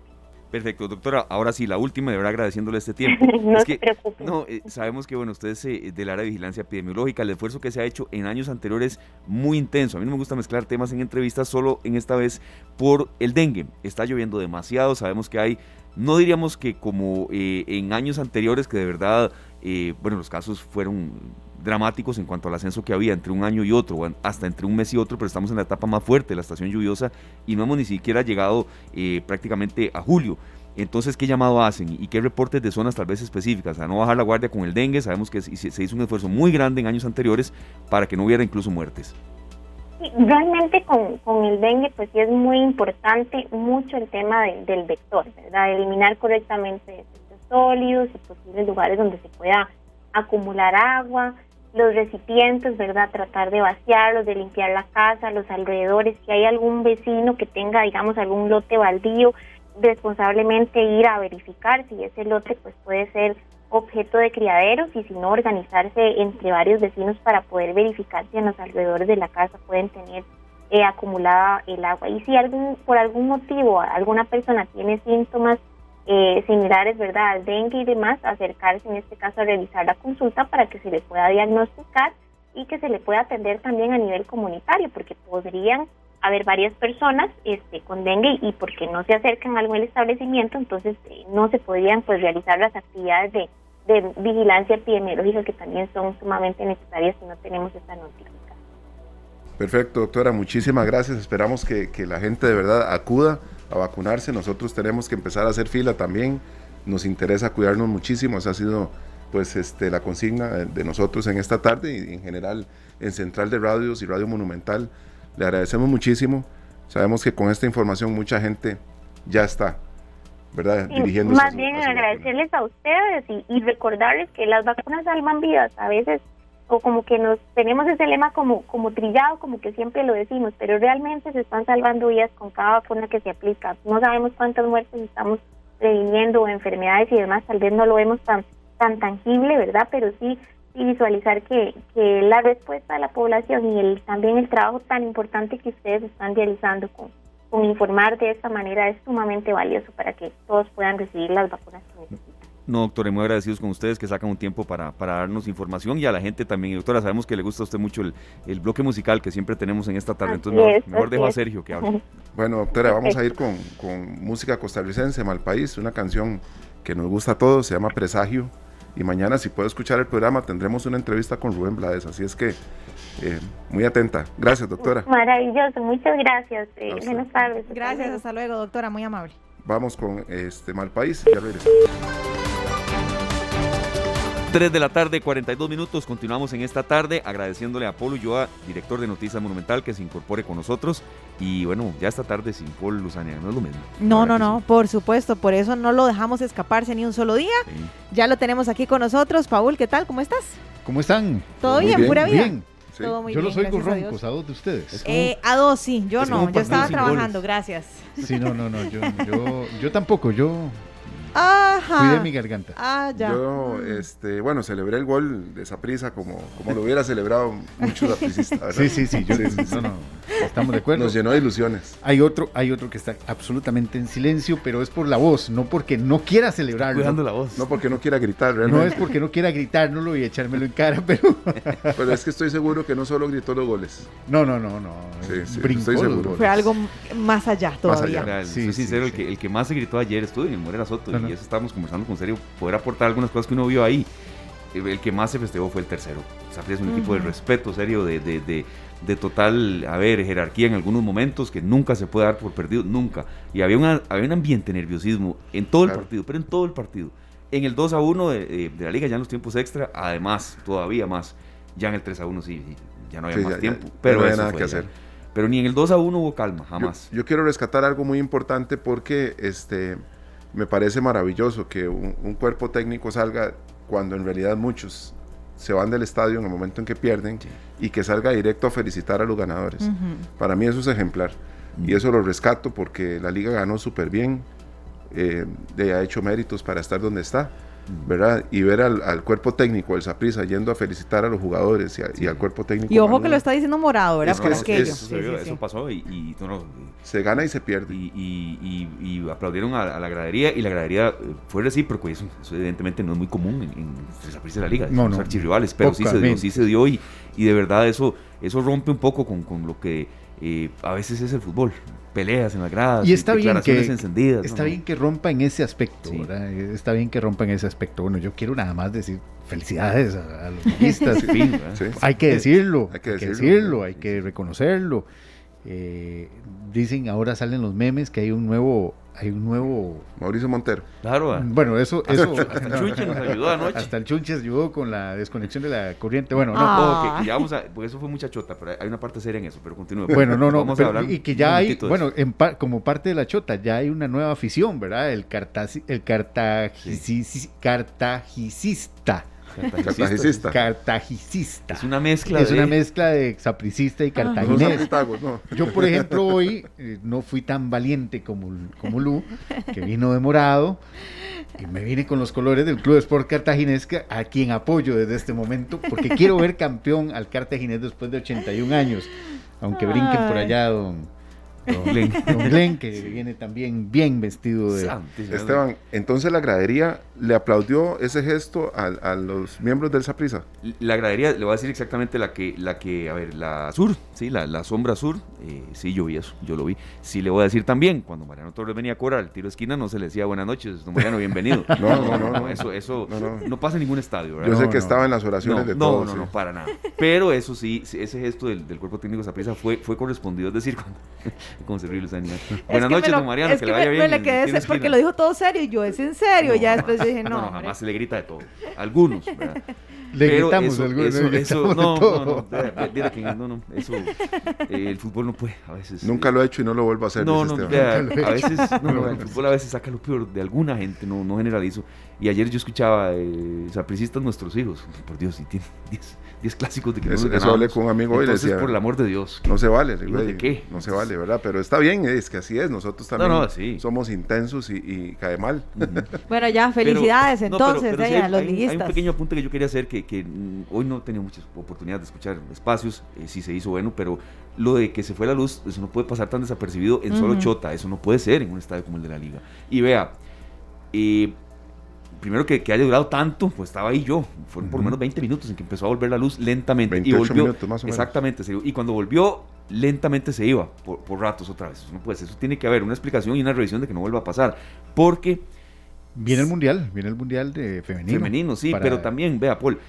Speaker 2: Perfecto, doctora. Ahora sí, la última, de verdad agradeciéndole este tiempo.
Speaker 5: no se preocupe.
Speaker 2: No, eh, sabemos que, bueno, ustedes eh, del área de vigilancia epidemiológica, el esfuerzo que se ha hecho en años anteriores muy intenso. A mí no me gusta mezclar temas en entrevistas, solo en esta vez por el dengue. Está lloviendo demasiado, sabemos que hay, no diríamos que como eh, en años anteriores, que de verdad, bueno, los casos fueron dramáticos en cuanto al ascenso que había entre un año y otro, hasta entre un mes y otro, pero estamos en la etapa más fuerte la estación lluviosa y no hemos ni siquiera llegado eh, prácticamente a julio. Entonces, ¿qué llamado hacen y qué reportes de zonas tal vez específicas? A no bajar la guardia con el dengue, sabemos que se hizo un esfuerzo muy grande en años anteriores para que no hubiera incluso muertes.
Speaker 5: realmente con, con, el dengue, pues sí es muy importante mucho el tema del vector, ¿verdad? Eliminar correctamente sólidos y posibles lugares donde se pueda acumular agua, los recipientes, ¿verdad? Tratar de vaciarlos, de limpiar la casa, los alrededores. Si hay algún vecino que tenga, digamos, algún lote baldío, responsablemente ir a verificar si ese lote pues puede ser objeto de criaderos y si no organizarse entre varios vecinos para poder verificar si en los alrededores de la casa pueden tener eh, acumulada el agua y si algún por algún motivo alguna persona tiene síntomas eh, similares, ¿verdad?, al dengue y demás, acercarse en este caso a realizar la consulta para que se le pueda diagnosticar y que se le pueda atender también a nivel comunitario, porque podrían haber varias personas este, con dengue y porque no se acercan a algún establecimiento, entonces eh, no se podrían pues realizar las actividades de, de vigilancia epidemiológica que también son sumamente necesarias si no tenemos esta notificación.
Speaker 4: Perfecto, doctora, muchísimas gracias. Esperamos que, que la gente de verdad acuda a vacunarse. Nosotros tenemos que empezar a hacer fila también. Nos interesa cuidarnos muchísimo. Esa ha sido pues este, la consigna de nosotros en esta tarde y en general en Central de Radios y Radio Monumental. Le agradecemos muchísimo. Sabemos que con esta información mucha gente ya está, ¿verdad?
Speaker 5: Dirigiéndose más bien agradecerles a ustedes y, y recordarles que las vacunas salvan vidas. A veces o como que nos tenemos ese lema como, como trillado, como que siempre lo decimos, pero realmente se están salvando vidas con cada vacuna que se aplica. No sabemos cuántas muertes estamos previniendo o enfermedades y demás, tal vez no lo vemos tan, tan tangible, ¿verdad? Pero sí, visualizar que, que la respuesta de la población y el, también el trabajo tan importante que ustedes están realizando con, con informar de esta manera es sumamente valioso para que todos puedan recibir las vacunas que necesitan.
Speaker 2: No, doctora, muy agradecidos con ustedes que sacan un tiempo para, para darnos información y a la gente también. Doctora, sabemos que le gusta a usted mucho el, el bloque musical que siempre tenemos en esta tarde, entonces mejor, dejo a Sergio que hable.
Speaker 4: Bueno, doctora, vamos a ir con, con música costarricense, Malpaís, una canción que nos gusta a todos, se llama Presagio. Y mañana, si puedo escuchar el programa, tendremos una entrevista con Rubén Blades. Así es que, eh, muy atenta. Gracias, doctora.
Speaker 5: Maravilloso, muchas gracias. Eh, buenas tardes.
Speaker 3: Gracias, hasta luego, doctora, muy amable.
Speaker 4: Vamos con este Malpaís, ya regresamos.
Speaker 2: 3 de la tarde, 42 minutos. Continuamos en esta tarde agradeciéndole a Paul Ulloa, director de Noticias Monumental, que se incorpore con nosotros. Y bueno, ya esta tarde sin Paul Luzania, no es lo mismo.
Speaker 3: No, no, no, por supuesto. Por eso no lo dejamos escaparse ni un solo día. Ya lo tenemos aquí con nosotros. Paul, ¿qué tal? ¿Cómo estás?
Speaker 6: ¿Cómo están?
Speaker 3: ¿Todo bien, pura vida?
Speaker 6: Bien. Todo muy yo los oigo roncos, a, dos de ustedes.
Speaker 3: Eh, a dos, sí, yo no, yo estaba trabajando, gracias.
Speaker 6: Sí, no, no, no, yo, yo, yo tampoco, yo
Speaker 3: Ajá.
Speaker 6: Cuidé mi garganta.
Speaker 3: Ah, ya.
Speaker 4: Yo, este, bueno, celebré el gol de esa prisa como, como lo hubiera celebrado muchos apricistas,
Speaker 6: Sí, sí, sí. Yo, No, no. Estamos de acuerdo.
Speaker 4: Nos llenó de ilusiones.
Speaker 6: Hay otro, hay otro que está absolutamente en silencio, pero es por la voz, no porque no quiera celebrarlo.
Speaker 2: Cuidando la voz.
Speaker 4: No porque no quiera gritar, realmente.
Speaker 6: No es porque no quiera gritárnoslo y echármelo en cara, pero.
Speaker 4: pero es que estoy seguro que no solo gritó los goles.
Speaker 6: No, no, no, no.
Speaker 4: Sí, sí, estoy seguro.
Speaker 3: Fue algo más allá todavía.
Speaker 2: Más allá. Sí, soy sincero, el, que, el que más se gritó ayer estuvo en Morera Soto y eso estábamos conversando con serio, poder aportar algunas cosas que uno vio ahí. El que más se festejó fue el tercero. O es un equipo de respeto, serio, de, de, de, de, total, a ver, jerarquía en algunos momentos que nunca se puede dar por perdido, nunca. Y había, una, había un ambiente de nerviosismo en todo el partido, pero en todo el partido. En el 2 a 1 de, la liga, ya en los tiempos extra, además, todavía más. Ya en el 3 a 1 sí, ya no había más tiempo. pero
Speaker 4: no había nada que hacer.
Speaker 2: Pero ni en el 2 a 1 hubo calma, jamás.
Speaker 4: Yo, quiero rescatar algo muy importante porque este, me parece maravilloso que un cuerpo técnico salga cuando en realidad muchos se van del estadio en el momento en que pierden y que salga directo a felicitar a los ganadores. Para mí eso es ejemplar. Y eso lo rescato porque la liga ganó súper bien, eh, ha hecho méritos para estar donde está ¿verdad? Y ver al, cuerpo técnico, el Saprisa, yendo a felicitar a los jugadores y, al cuerpo técnico.
Speaker 3: Y ojo que lo está diciendo morado, ¿verdad?
Speaker 2: eso, pasó y,
Speaker 4: se gana y se pierde.
Speaker 2: Y, aplaudieron a, la gradería y la gradería eh, fue recíproco y eso, evidentemente no es muy común en, el Saprisa de la liga, no, los archirrivales, pero sí se dio, sí se dio y, de verdad eso, eso rompe un poco con, con lo que eh, a veces es el fútbol peleas en las gradas,
Speaker 6: y está bien que, encendidas. Está bien que rompa en ese aspecto, Está bien que rompa en ese aspecto. Bueno, yo quiero nada más decir felicidades a, los guionistas. hay que decirlo, hay que decirlo, hay que, reconocerlo. Eh, dicen, ahora salen los memes que hay un nuevo hay un nuevo
Speaker 4: Mauricio Montero.
Speaker 6: Claro. Bueno, eso eso
Speaker 2: hasta el Chunche nos ayudó anoche.
Speaker 6: Hasta el Chunche ayudó con la desconexión de la corriente. Bueno, no,
Speaker 2: ah. que, ya vamos a, porque eso fue mucha chota, pero hay una parte seria en eso, pero continúe.
Speaker 6: Bueno, no, no, vamos a hablar y que ya hay, bueno, en como parte de la chota ya hay una nueva afición, ¿verdad? El cartazi, el cartajicista.
Speaker 4: Cartajicista.
Speaker 6: Cartajicista.
Speaker 2: Es una mezcla
Speaker 6: Es una mezcla de sapricista y ah. cartaginés. Yo, por ejemplo, hoy eh, no fui tan valiente como, como Lu, que vino de morado, y me vine con los colores del Club Sport Cartaginés, a quien apoyo desde este momento, porque quiero ver campeón al Cartaginés después de 81 años. Aunque brinquen por allá, don Don Glenn, que viene también bien vestido de...
Speaker 4: Esteban, entonces la gradería le aplaudió ese gesto a, los miembros del Saprisa.
Speaker 2: La gradería, le voy a decir exactamente la que, la que a ver, la sur, sí, la, sombra sur, eh, sí, yo vi eso, yo lo vi. Sí, le voy a decir también, cuando Mariano Torres venía a cobrar el tiro de esquina, no se le decía buenas noches, don Mariano, bienvenido. no, no, no, Eso, eso no, pasa en ningún estadio, ¿verdad?
Speaker 4: Yo sé que estaba en las oraciones de todos.
Speaker 2: No, no, no, para nada. Pero eso sí, ese gesto del, cuerpo técnico de Saprisa fue, fue correspondido, es decir, cuando esa Buenas noches, don Mariano, que, le vaya bien.
Speaker 3: Me le quedé porque lo dijo todo serio y yo, ¿es en serio? ya después dije, no.
Speaker 2: No, jamás se le grita de todo. Algunos, ¿verdad?
Speaker 6: Le gritamos eso, algunos.
Speaker 2: Eso, eso, no, no, no, no, no, eso, eh, el fútbol no puede, a veces.
Speaker 4: Nunca lo he hecho y no lo vuelvo a hacer.
Speaker 2: No, no, vea, a veces, no, no, el fútbol a veces saca lo peor de alguna gente, no, no generalizo. Y ayer yo escuchaba, eh, sapricistas nuestros hijos, por Dios, y tienen 10 10 clásicos de que
Speaker 4: eso, no Eso hablé con un amigo hoy
Speaker 2: Entonces, por el amor de Dios.
Speaker 4: No se vale, ¿De qué? No se vale, ¿verdad? Pero está bien, es que así es. Nosotros también somos intensos y, cae mal.
Speaker 3: bueno, ya, felicidades entonces a los
Speaker 2: hay, Hay un pequeño apunte que yo quería hacer que, que mm, hoy no he tenido muchas oportunidades de escuchar espacios. Eh, sí se hizo bueno, pero lo de que se fue la luz, eso no puede pasar tan desapercibido en solo Chota. Eso no puede ser en un estadio como el de la Liga. Y vea, eh, primero que, haya durado tanto, pues estaba ahí yo. Fueron por lo menos 20 minutos en que empezó a volver la luz lentamente. y volvió,
Speaker 4: minutos más o menos.
Speaker 2: Exactamente. Y cuando volvió, lentamente se iba por, por ratos otra vez. No puede eso tiene que haber una explicación y una revisión de que no vuelva a pasar. Porque.
Speaker 6: Viene el mundial, viene el mundial de femenino.
Speaker 2: Femenino, sí, pero también, vea, Paul,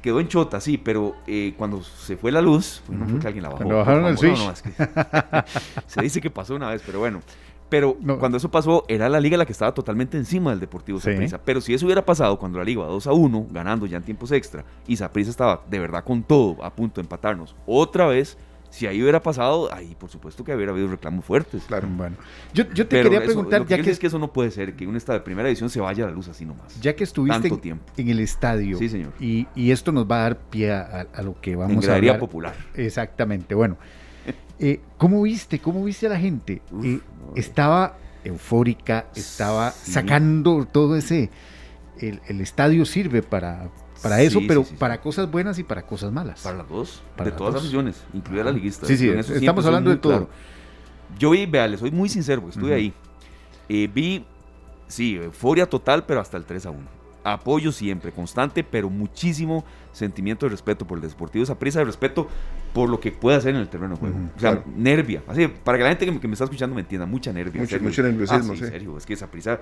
Speaker 2: quedó en chota, sí, pero eh, cuando se fue la luz, pues no fue que alguien la bajó.
Speaker 6: Cuando bajaron el switch.
Speaker 2: se dice que pasó una vez, pero bueno. Pero cuando eso pasó, era la liga la que estaba totalmente encima del Deportivo Saprissa. Pero si eso hubiera pasado cuando la liga iba 2 a 1, ganando ya en tiempos extra, y Saprissa estaba de verdad con todo a punto de empatarnos otra vez, si ahí hubiera pasado, ahí por supuesto que hubiera habido reclamos fuertes.
Speaker 6: Claro, bueno. Yo, te quería preguntar,
Speaker 2: ya que, es que eso no puede ser, que en un estado de primera edición se vaya a la luz así nomás.
Speaker 6: Ya que estuviste en, el estadio.
Speaker 2: Sí, señor.
Speaker 6: Y, esto nos va a dar pie a, lo que vamos a hablar.
Speaker 2: popular.
Speaker 6: Exactamente. Bueno, eh, ¿cómo viste? ¿Cómo viste a la gente? Eh, estaba eufórica, estaba sacando todo ese... El, estadio sirve para, para eso, pero para cosas buenas y para cosas malas.
Speaker 2: Para las dos, de todas las aficiones, incluida la liguista.
Speaker 6: Sí, sí, estamos hablando de todo.
Speaker 2: Yo vi, vea, le soy muy sincero, estuve ahí. Eh, vi, sí, euforia total, pero hasta el 3 a 1. Apoyo siempre, constante, pero muchísimo sentimiento de respeto por el deportivo, esa prisa de respeto por lo que puede hacer en el terreno de juego. o sea, nervia. Así, para que la gente que me, está escuchando me entienda, mucha nervia.
Speaker 4: Mucho, mucho nerviosismo, ah, sí,
Speaker 2: serio, es que esa prisa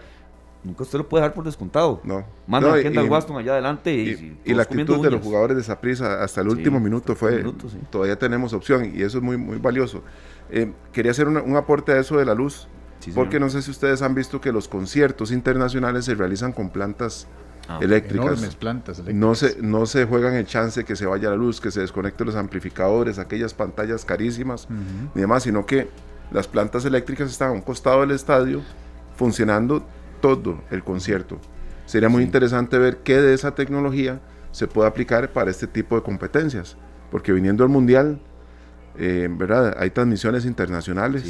Speaker 2: nunca usted lo puede dar por descontado.
Speaker 4: No.
Speaker 2: Manda a Kendall Waston allá adelante y,
Speaker 4: y, la actitud de los jugadores de esa prisa hasta el último minuto fue, todavía tenemos opción y eso es muy, muy valioso. Eh, quería hacer un aporte a eso de la luz, porque no sé si ustedes han visto que los conciertos internacionales se realizan con plantas ah, eléctricas.
Speaker 6: Enormes plantas eléctricas.
Speaker 4: No se, no se juegan el chance que se vaya la luz, que se desconecten los amplificadores, aquellas pantallas carísimas ni demás, sino que las plantas eléctricas están a un costado del estadio funcionando todo el concierto. Sería muy interesante ver qué de esa tecnología se puede aplicar para este tipo de competencias, porque viniendo al Mundial, eh, ¿verdad? Hay transmisiones internacionales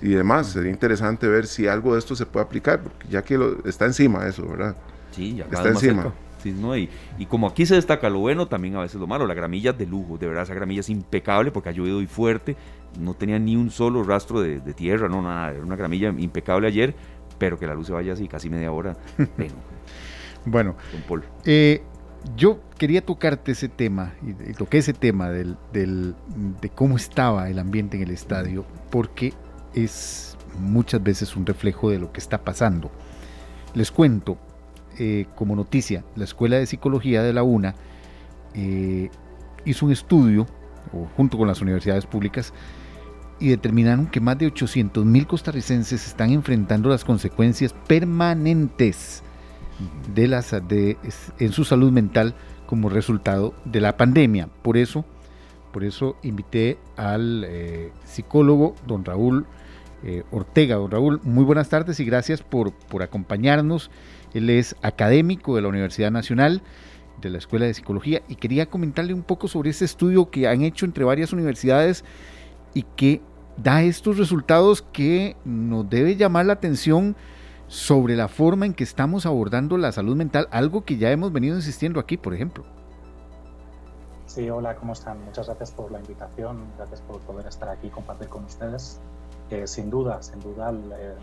Speaker 4: y demás. Sería interesante ver si algo de esto se puede aplicar, porque ya que lo, está encima eso, ¿verdad?
Speaker 2: Sí, ya está encima. ¿no? y, y, como aquí se destaca lo bueno, también a veces lo malo. La gramilla de lujo, de verdad, esa gramilla es impecable porque ha llovido muy fuerte. No tenía ni un solo rastro de, de tierra, no, nada. Era una gramilla impecable ayer pero que la luz se vaya así casi media hora.
Speaker 6: bueno, eh, yo quería tocarte ese tema, y, toqué ese tema del, de cómo estaba el ambiente en el estadio, porque es muchas veces un reflejo de lo que está pasando. Les cuento, eh, como noticia, la Escuela de Psicología de la UNA eh, hizo un estudio, junto con las universidades públicas, y determinaron que más de 800 mil costarricenses están enfrentando las consecuencias permanentes de las, de, en su salud mental como resultado de la pandemia. Por eso, por eso invité al eh, psicólogo don Raúl eh, Ortega. Don Raúl, muy buenas tardes y gracias por, por acompañarnos. Él es académico de la Universidad Nacional de la Escuela de Psicología y quería comentarle un poco sobre ese estudio que han hecho entre varias universidades y que da estos resultados que nos debe llamar la atención sobre la forma en que estamos abordando la salud mental, algo que ya hemos venido insistiendo aquí, por ejemplo.
Speaker 7: Sí, hola, ¿cómo están? Muchas gracias por la invitación, gracias por poder estar aquí y compartir con ustedes. Sin duda, sin duda, el, eh,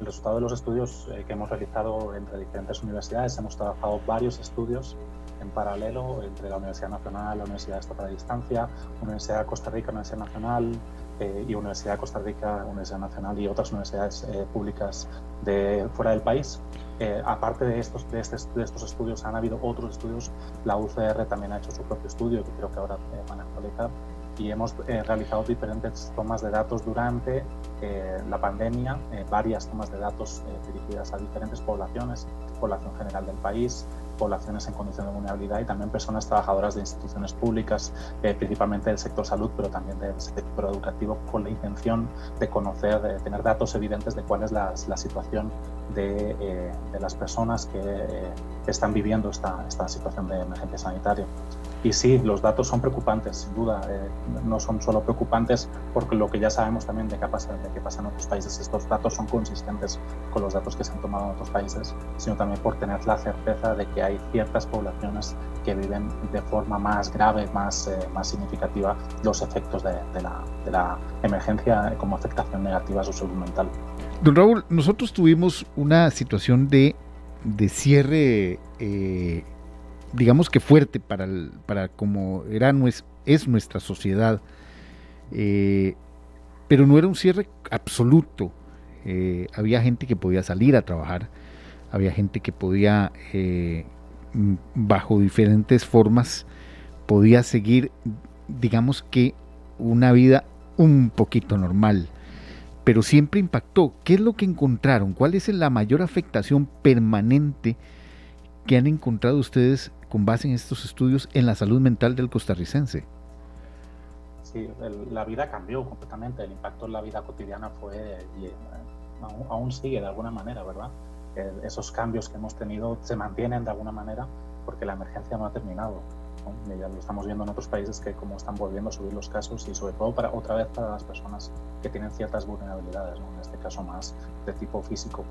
Speaker 7: resultado de los estudios eh, que hemos realizado entre diferentes universidades, hemos trabajado varios estudios en paralelo entre la Universidad Nacional, la Universidad Estatal de Distancia, Universidad de Costa Rica, Universidad Nacional, eh, y Universidad de Costa Rica, Universidad Nacional y otras universidades públicas de fuera del país. Aparte de estos, de, este, de, estos estudios, han habido otros estudios. La UCR también ha hecho su propio estudio, que creo que ahora van a actualizar. Y hemos realizado diferentes tomas de datos durante la pandemia, varias tomas de datos dirigidas a diferentes poblaciones, población general del país, poblaciones en condición de vulnerabilidad y también personas trabajadoras de instituciones públicas, eh, principalmente del sector salud, pero también del sector educativo, con la intención de conocer, de tener datos evidentes de cuál es la, la situación de, eh, de, las personas que, eh, están viviendo esta, esta situación de emergencia sanitaria. Y sí, los datos son preocupantes, sin duda. Eh, no son solo preocupantes porque lo que ya sabemos también de qué, pasa, de qué pasa en otros países. Estos datos son consistentes con los datos que se han tomado en otros países, sino también por tener la certeza de que hay ciertas poblaciones que viven de forma más grave, más, eh, más significativa los efectos de, la, de la emergencia como afectación negativa a su salud mental.
Speaker 6: Don Raúl, nosotros tuvimos una situación de, de cierre eh, digamos que fuerte para, para como era es nuestra sociedad, eh, pero no era un cierre absoluto. Eh, había gente que podía salir a trabajar, había gente que podía, eh, bajo diferentes formas, podía seguir, digamos que, una vida un poquito normal, pero siempre impactó. ¿Qué es lo que encontraron? ¿Cuál es la mayor afectación permanente que han encontrado ustedes con base en estos estudios en la salud mental del costarricense.
Speaker 7: Sí, la vida cambió completamente, el impacto en la vida cotidiana fue y eh, aún, sigue de alguna manera, ¿verdad? esos cambios que hemos tenido se mantienen de alguna manera porque la emergencia no ha terminado. Ya lo estamos viendo en otros países que como están volviendo a subir los casos y sobre todo para otra vez para las personas que tienen ciertas vulnerabilidades, en este caso más de tipo físico.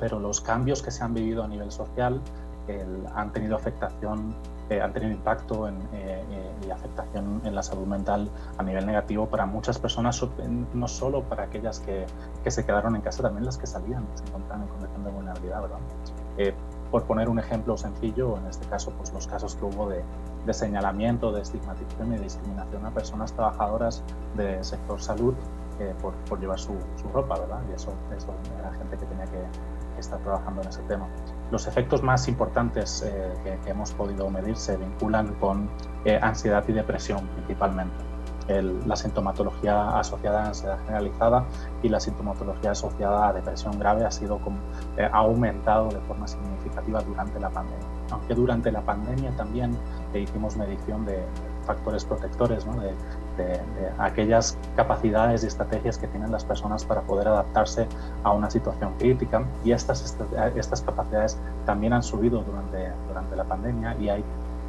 Speaker 7: Pero los cambios que se han vivido a nivel social han tenido afectación, eh, han tenido impacto en, eh, y afectación en la salud mental a nivel negativo para muchas personas, no solo para aquellas que, que se quedaron en casa, también las que salían, se encontraban en condición de vulnerabilidad, ¿verdad? por poner un ejemplo sencillo, en este caso, pues los casos que hubo de, de señalamiento, de estigmatización y discriminación a personas trabajadoras del sector salud eh, por, por, llevar su, su, ropa, ¿verdad? Y eso, eso era gente que tenía que, estar trabajando en ese tema. Los efectos más importantes eh, que, hemos podido medir se vinculan con eh, ansiedad y depresión principalmente. El, la sintomatología asociada a ansiedad generalizada y la sintomatología asociada a depresión grave ha sido ha aumentado de forma significativa durante la pandemia. Aunque durante la pandemia también hicimos medición de factores protectores, ¿no? De, aquellas capacidades y estrategias que tienen las personas para poder adaptarse a una situación crítica y estas, estas capacidades también han subido durante, durante la pandemia y hay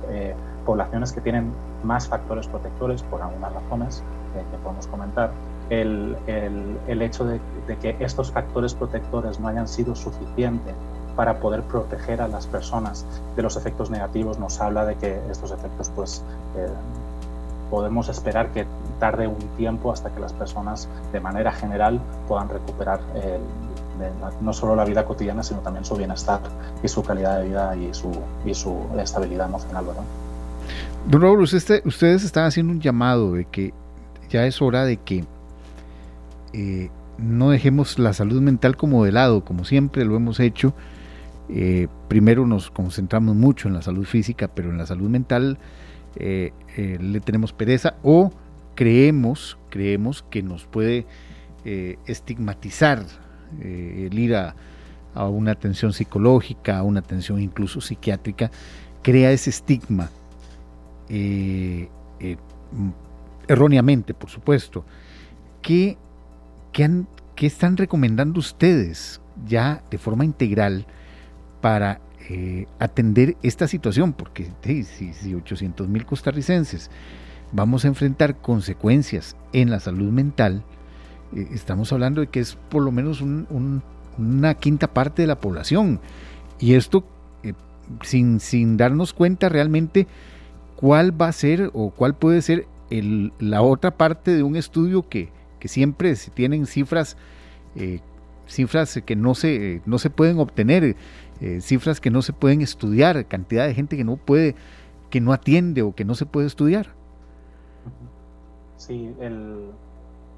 Speaker 7: eh, poblaciones que tienen más factores protectores por algunas razones eh, que podemos comentar. El, el, el hecho de, de, que estos factores protectores no hayan sido suficientes para poder proteger a las personas de los efectos negativos nos habla de que estos efectos pues eh, podemos esperar que tarde un tiempo hasta que las personas de manera general puedan recuperar no solo la vida cotidiana, sino también su bienestar y su calidad de vida y su, y su estabilidad emocional. ¿verdad?
Speaker 6: Don Raúl, ustedes están haciendo un llamado de que ya es hora de que eh, no dejemos la salud mental como de lado, como siempre lo hemos hecho. Eh, primero nos concentramos mucho en la salud física, pero en la salud mental eh, eh, le tenemos pereza o creemos, creemos que nos puede eh, estigmatizar el ir a, una atención psicológica, a una atención incluso psiquiátrica, crea ese estigma, erróneamente, por supuesto. ¿Qué, qué, ¿Qué están recomendando ustedes ya de forma integral para eh, atender esta situación, porque si, 800 mil costarricenses vamos a enfrentar consecuencias en la salud mental, eh, estamos hablando de que es por lo menos una quinta parte de la población. Y esto eh, sin, sin darnos cuenta realmente cuál va a ser o cuál puede ser la otra parte de un estudio que, que siempre tienen cifras, cifras que no se, no se pueden obtener eh, cifras que no se pueden estudiar, cantidad de gente que no puede, que no atiende o que no se puede estudiar.
Speaker 7: Sí, el,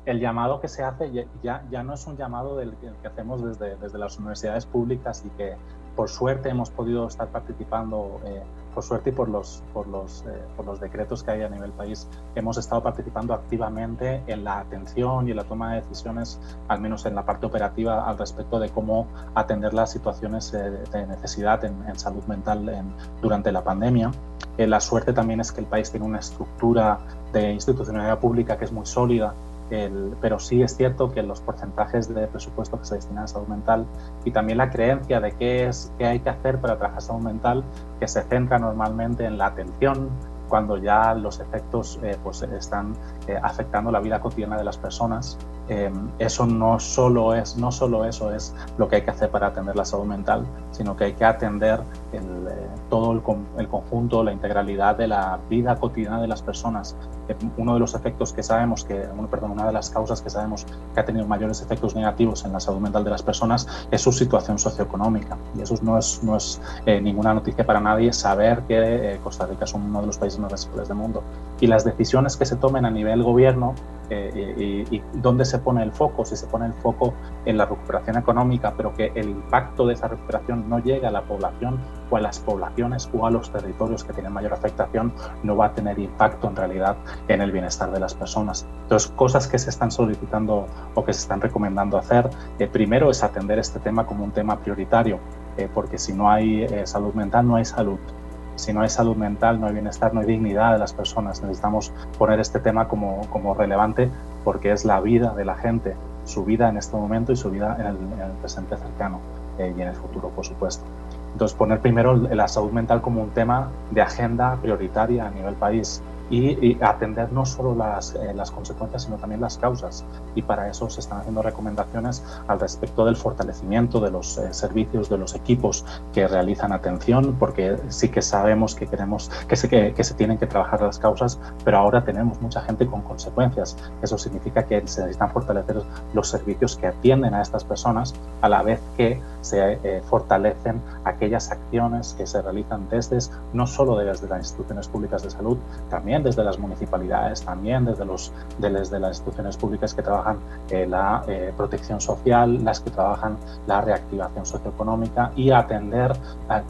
Speaker 7: el llamado que se hace ya, ya no es un llamado del, que hacemos desde, desde las universidades públicas y que por suerte hemos podido estar participando eh, por suerte y por los, por, los, eh, por los decretos que hay a nivel país, hemos estado participando activamente en la atención y en la toma de decisiones, al menos en la parte operativa, al respecto de cómo atender las situaciones eh, de necesidad en, salud mental durante la pandemia. Eh, la suerte también es que el país tiene una estructura de institucionalidad pública que es muy sólida pero sí es cierto que los porcentajes de presupuesto que se destinan a salud mental y también la creencia de qué, es, qué hay que hacer para trabajar salud mental, que se centra normalmente en la atención, cuando ya los efectos eh, pues están eh, afectando la vida cotidiana de las personas. Eh, eso no solo, es, no solo eso es lo que hay que hacer para atender la salud mental, sino que hay que atender el, todo el, conjunto, la integralidad de la vida cotidiana de las personas. uno de los efectos que sabemos, que, perdón, una de las causas que sabemos que ha tenido mayores efectos negativos en la salud mental de las personas es su situación socioeconómica. Y eso no es, no es ninguna noticia para nadie saber que Costa Rica es uno de los países más desiguales del mundo. Y las decisiones que se tomen a nivel gobierno eh, y, dónde se pone el foco, si se pone el foco en la recuperación económica, pero que el impacto de esa recuperación no llegue a la población o a las poblaciones o a los territorios que tienen mayor afectación, no va a tener impacto en realidad en el bienestar de las personas. Entonces, cosas que se están solicitando o que se están recomendando hacer, eh, primero es atender este tema como un tema prioritario, eh, porque si no hay salud mental, no hay salud si no hay salud mental, no hay bienestar, no hay dignidad de las personas. Necesitamos poner este tema como, como relevante porque es la vida de la gente, su vida en este momento y su vida en el, presente cercano eh, y en el futuro, por supuesto. Entonces, poner primero la salud mental como un tema de agenda prioritaria a nivel país. Y, atender no solo las, eh, las consecuencias, sino también las causas. Y para eso se están haciendo recomendaciones al respecto del fortalecimiento de los eh, servicios, de los equipos que realizan atención, porque sí que sabemos que queremos que se, que, que se tienen que trabajar las causas, pero ahora tenemos mucha gente con consecuencias. Eso significa que se necesitan fortalecer los servicios que atienden a estas personas, a la vez que se eh, fortalecen aquellas acciones que se realizan desde, no solo desde las instituciones públicas de salud, también desde las municipalidades, también desde, los, desde las instituciones públicas que trabajan eh, la eh, protección social, las que trabajan la reactivación socioeconómica y atender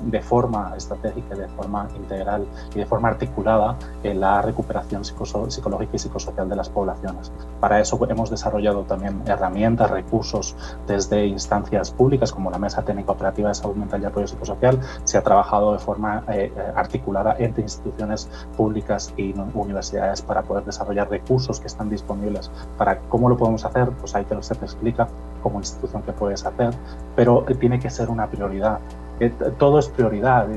Speaker 7: de forma estratégica, de forma integral y de forma articulada la recuperación psicológica y psicosocial de las poblaciones. Para eso hemos desarrollado también herramientas, recursos desde instancias públicas como la Mesa Técnica Operativa de Salud Mental y Apoyo Psicosocial. Se ha trabajado de forma eh, eh, articulada entre instituciones públicas y universidades para poder desarrollar recursos que están disponibles. Para cómo lo podemos hacer, pues ahí te lo se te explica como institución que puedes hacer, pero tiene que ser una prioridad todo es prioridad,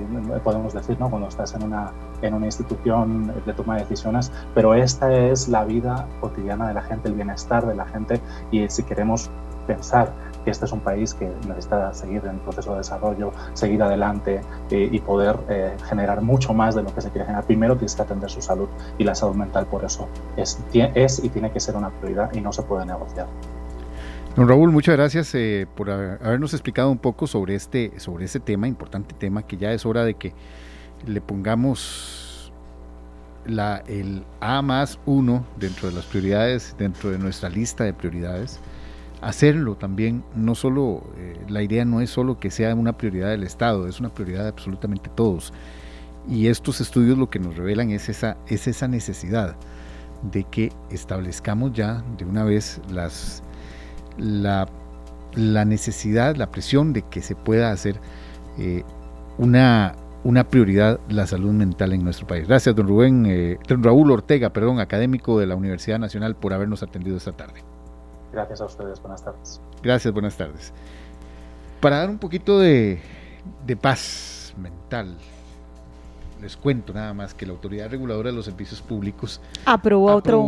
Speaker 7: podemos decir, ¿no? cuando estás en una, en una institución de toma de decisiones, pero esta es la vida cotidiana de la gente, el bienestar de la gente y si queremos pensar que este es un país que necesita seguir en proceso de desarrollo, seguir adelante eh, y poder eh, generar mucho más de lo que se quiere generar. Primero tienes que atender su salud y la salud mental por eso es, es y tiene que ser una prioridad y no se puede negociar.
Speaker 6: Don Raúl, muchas gracias eh, por habernos explicado un poco sobre este, sobre este tema, importante tema, que ya es hora de que le pongamos la, el A más uno dentro de las prioridades, dentro de nuestra lista de prioridades. Hacerlo también, no solo, eh, la idea no es solo que sea una prioridad del Estado, es una prioridad de absolutamente todos. Y estos estudios lo que nos revelan es esa, es esa necesidad de que establezcamos ya de una vez las la, necesidad, la presión de que se pueda hacer eh, una, una prioridad la salud mental en nuestro país. Gracias, don Rubén, eh, don Raúl Ortega, perdón, académico de la Universidad Nacional, por habernos atendido esta tarde.
Speaker 7: Gracias a ustedes, buenas tardes.
Speaker 6: Gracias, buenas tardes. Para dar un poquito de, de paz mental, les cuento nada más que la Autoridad Reguladora de los Servicios Públicos
Speaker 3: aprobó, otro,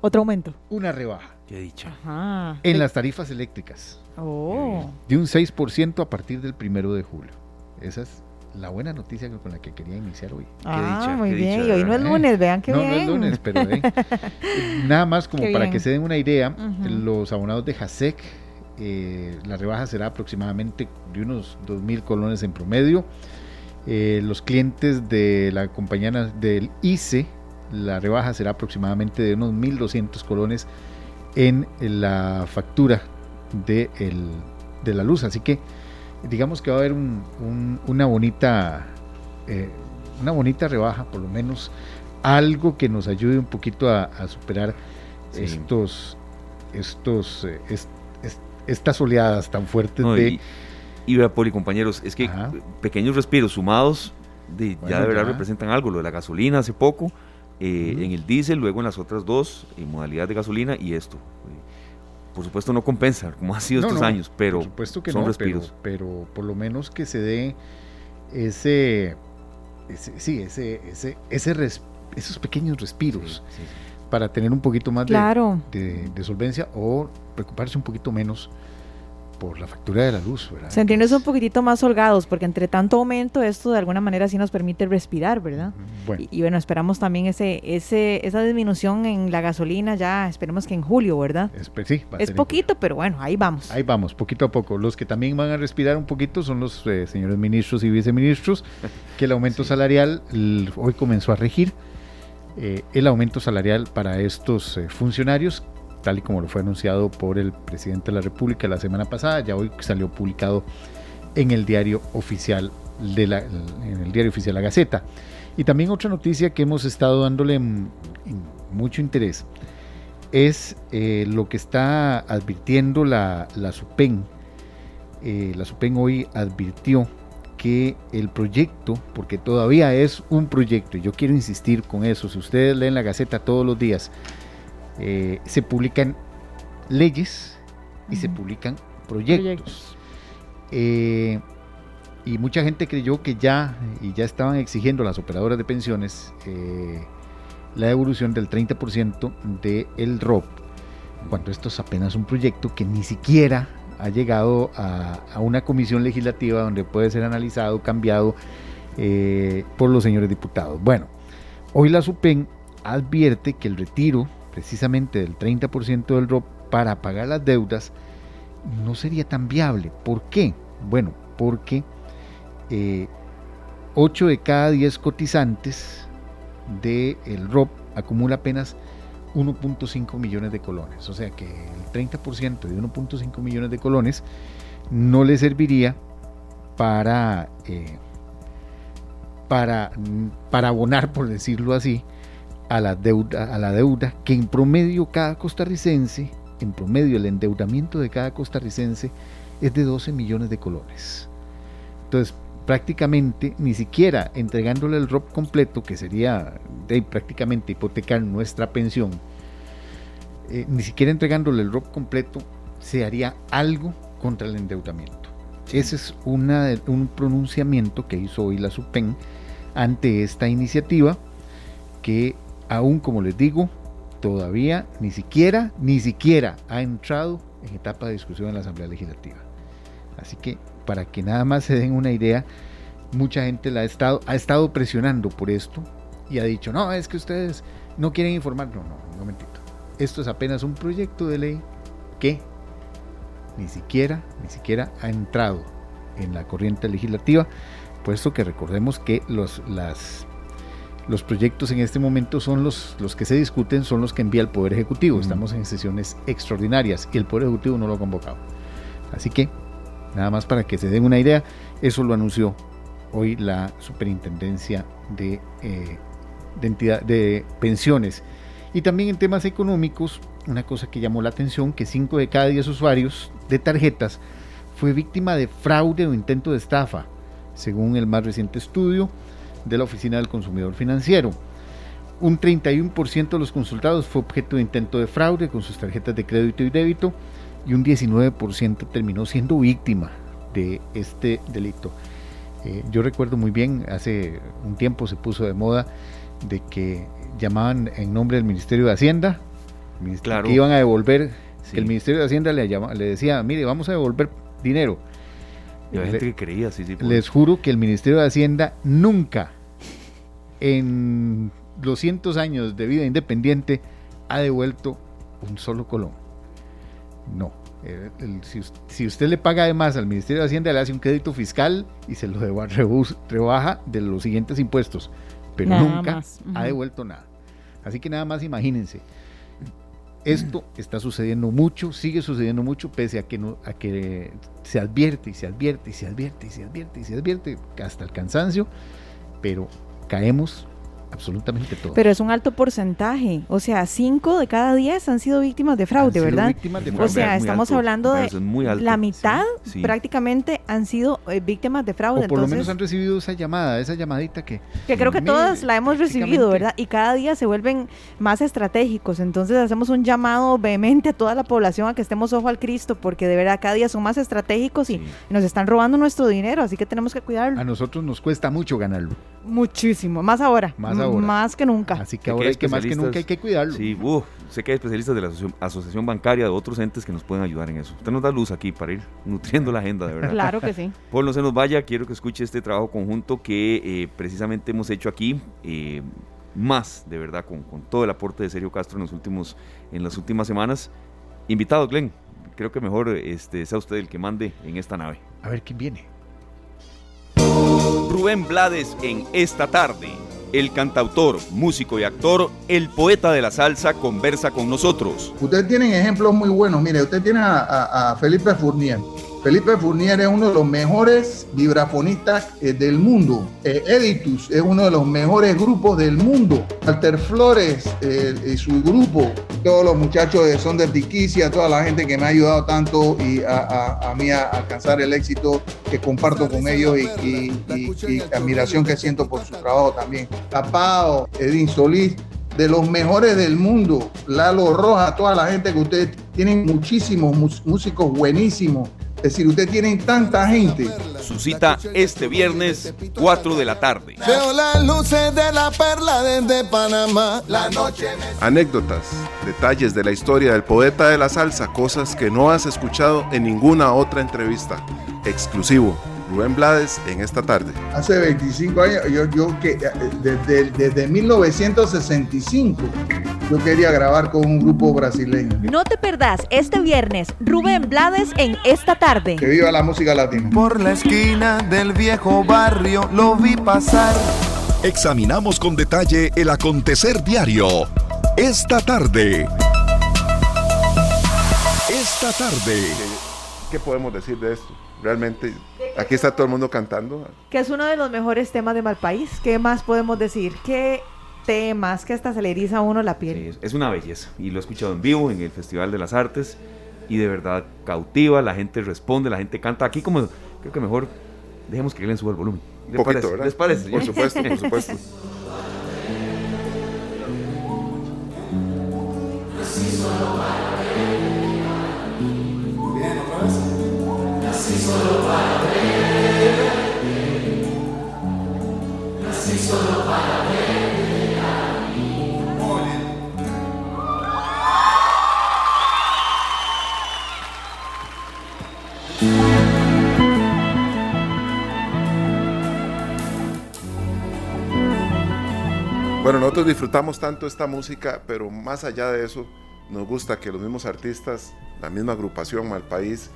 Speaker 3: otro aumento.
Speaker 6: Una rebaja
Speaker 2: Qué dicho.
Speaker 6: En las tarifas eléctricas.
Speaker 3: Oh.
Speaker 6: De un 6% a partir del primero de julio. Esa es la buena noticia con la que quería iniciar hoy.
Speaker 3: Ah, muy bien. y hoy no es lunes, vean qué
Speaker 6: no,
Speaker 3: bien.
Speaker 6: No, es lunes, pero eh, nada más como para que se den una idea, los abonados de JASEC, eh, la rebaja será aproximadamente de unos 2.000 colones en promedio. Eh, los clientes de la compañía del ICE, la rebaja será aproximadamente de unos 1.200 colones en la factura de, de la luz. Así que digamos que va a haber una bonita eh, una bonita rebaja, por lo menos algo que nos ayude un poquito a, superar estos estos eh, estas oleadas tan fuertes de
Speaker 2: y, vea Poli compañeros es que pequeños respiros sumados de, ya de verdad representan algo lo de la gasolina hace poco eh, en el diésel, luego en las otras dos, en modalidad de gasolina y esto. Por supuesto no compensa, como ha sido estos años, pero
Speaker 6: supuesto que son respiros. Pero, por lo menos que se dé ese, sí, ese, ese, ese esos pequeños respiros para tener un poquito más de, de solvencia o preocuparse un poquito menos por la factura de la luz, ¿verdad?
Speaker 3: Sentirnos un poquitito más holgados, porque entre tanto aumento esto de alguna manera sí nos permite respirar, ¿verdad? Y, bueno, esperamos también ese, ese, esa disminución en la gasolina ya, esperemos que en julio, ¿verdad?
Speaker 6: sí,
Speaker 3: es poquito, pero bueno, ahí vamos.
Speaker 6: Ahí vamos, poquito a poco. Los que también van a respirar un poquito son los eh, señores ministros y viceministros, que el aumento salarial hoy comenzó a regir. Eh, el aumento salarial para estos eh, funcionarios tal y como lo fue anunciado por el presidente de la República la semana pasada, ya hoy salió publicado en el diario oficial de la, en el diario oficial La Gaceta. Y también otra noticia que hemos estado dándole mucho interés es eh, lo que está advirtiendo la, la SUPEN. Eh, la SUPEN hoy advirtió que el proyecto, porque todavía es un proyecto, y yo quiero insistir con eso, si ustedes leen la Gaceta todos los días, eh, se publican leyes y se publican proyectos. Eh, y mucha gente creyó que ya, y ya estaban exigiendo las operadoras de pensiones, eh, la devolución del 30% del ROP, cuando esto es apenas un proyecto que ni siquiera ha llegado a, una comisión legislativa donde puede ser analizado, cambiado eh, por los señores diputados. Bueno, hoy la SUPEN advierte que el retiro precisamente del 30% del ROP para pagar las deudas no sería tan viable. ¿Por qué? Bueno, porque 8 eh, de cada 10 cotizantes del ROP acumula apenas 1.5 millones de colones. O sea que el 30% de 1.5 millones de colones no le serviría para, eh, para, para abonar, por decirlo así, a la, deuda, a la deuda que en promedio cada costarricense, en promedio el endeudamiento de cada costarricense es de 12 millones de colones. Entonces, prácticamente ni siquiera entregándole el ROP completo, que sería de prácticamente hipotecar nuestra pensión, eh, ni siquiera entregándole el ROP completo se haría algo contra el endeudamiento. Ese es una, un pronunciamiento que hizo hoy la SUPEN ante esta iniciativa que aún como les digo, todavía ni siquiera, ni siquiera ha entrado en etapa de discusión en la Asamblea Legislativa. Así que para que nada más se den una idea, mucha gente la ha estado, ha estado presionando por esto y ha dicho, no, es que ustedes no quieren informar. No, no, un momentito. Esto es apenas un proyecto de ley que ni siquiera, ni siquiera ha entrado en la corriente legislativa, puesto que recordemos que los, las, los proyectos en este momento son los, los que se discuten, son los que envía el Poder Ejecutivo. Estamos en sesiones extraordinarias y el Poder Ejecutivo no lo ha convocado. Así que Nada más para que se den una idea, eso lo anunció hoy la Superintendencia de, eh, de, de Pensiones. Y también en temas económicos, una cosa que llamó la atención, que 5 de cada 10 usuarios de tarjetas fue víctima de fraude o intento de estafa, según el más reciente estudio de la Oficina del Consumidor Financiero. Un 31% de los consultados fue objeto de intento de fraude con sus tarjetas de crédito y débito y un 19% terminó siendo víctima de este delito. Eh, yo recuerdo muy bien, hace un tiempo se puso de moda de que llamaban en nombre del Ministerio de Hacienda, que iban a devolver, que el Ministerio de Hacienda le, le decía, mire, vamos a devolver dinero.
Speaker 2: Y gente que creía, sí, sí.
Speaker 6: Les juro que el Ministerio de Hacienda nunca, en los cientos años de vida independiente, ha devuelto un solo colón. No. Si, usted le paga además al Ministerio de Hacienda, le hace un crédito fiscal y se lo rebaja de los siguientes impuestos, pero nunca ha devuelto nada. Así que nada más imagínense. Esto está sucediendo mucho, sigue sucediendo mucho, pese a que, no, a que se advierte y se advierte y se advierte y se advierte y se advierte hasta el cansancio, pero caemos absolutamente todo.
Speaker 3: Pero es un alto porcentaje, o sea, 5 de cada 10 han sido víctimas de fraude, ¿verdad? O sea, estamos hablando de la mitad prácticamente han sido eh, víctimas de fraude.
Speaker 6: O por lo menos han recibido esa llamada, esa llamadita que...
Speaker 3: Que creo que todas la hemos recibido, ¿verdad? Y cada día se vuelven más estratégicos, entonces hacemos un llamado vehemente a toda la población a que estemos ojo al Cristo, porque de verdad cada día son más estratégicos y nos están robando nuestro dinero, así que tenemos que cuidarlo.
Speaker 6: A nosotros nos cuesta mucho ganarlo.
Speaker 3: Muchísimo, más ahora. Más más que nunca.
Speaker 6: Así que ahora hay que más que nunca hay que cuidarlo.
Speaker 2: Sí, sé que hay especialistas de la asociación, bancaria, de otros entes que nos pueden ayudar en eso. Usted nos da luz aquí para ir nutriendo la agenda, de verdad.
Speaker 3: Claro que sí.
Speaker 2: Paul, no se nos vaya, quiero que escuche este trabajo conjunto que eh, precisamente hemos hecho aquí. Eh, más, de verdad, con, con, todo el aporte de Sergio Castro en, los últimos, en las últimas semanas. Invitado, Glenn, creo que mejor este, sea usted el que mande en esta nave.
Speaker 6: A ver quién viene.
Speaker 1: Rubén Blades en esta tarde. El cantautor, músico y actor, el poeta de la salsa, conversa con nosotros.
Speaker 8: Ustedes tienen ejemplos muy buenos. Mire, usted tiene a, Felipe Fournier. Felipe Fournier es uno de los mejores vibrafonistas eh, del mundo. Eh, Editus es uno de los mejores grupos del mundo. Alter Flores eh, y su grupo, todos los muchachos de Son de Tiquicia, toda la gente que me ha ayudado tanto y a, mí a alcanzar el éxito que comparto con ellos y, y, admiración que siento por su trabajo también. Tapao, Edin Solís, de los mejores del mundo. Lalo Roja, toda la gente que ustedes tienen muchísimos músicos buenísimos Es decir, usted tiene tanta gente.
Speaker 1: Su cita este viernes, 4 de la tarde.
Speaker 9: Veo las luces de la perla desde Panamá. La noche
Speaker 4: Anécdotas, detalles de la historia del poeta de la salsa, cosas que no has escuchado en ninguna otra entrevista. Exclusivo. Rubén Blades en esta tarde.
Speaker 8: Hace 25 años, yo, yo que desde, desde 1965 yo quería grabar con un grupo brasileño.
Speaker 3: No te perdás este viernes Rubén Blades en esta tarde.
Speaker 8: Que viva la música latina.
Speaker 9: Por la esquina del viejo barrio lo vi pasar.
Speaker 10: Examinamos con detalle el acontecer diario. Esta tarde. Esta tarde.
Speaker 4: ¿Qué podemos decir de esto? Realmente, aquí está todo el mundo cantando.
Speaker 3: Que es uno de los mejores temas de Malpaís. ¿Qué más podemos decir? ¿Qué temas que hasta se le eriza a uno la piel?
Speaker 2: Sí, es una belleza. Y lo he escuchado en vivo en el Festival de las Artes. Y de verdad cautiva, la gente responde, la gente canta. Aquí como creo que mejor dejemos que alguien suba el volumen.
Speaker 4: Poquito,
Speaker 2: parece?
Speaker 4: ¿verdad?
Speaker 2: ¿Les parece?
Speaker 4: Por supuesto, por supuesto. Bueno, nosotros disfrutamos tanto esta música, pero más allá de eso, nos gusta que los mismos artistas, la misma agrupación Malpaís,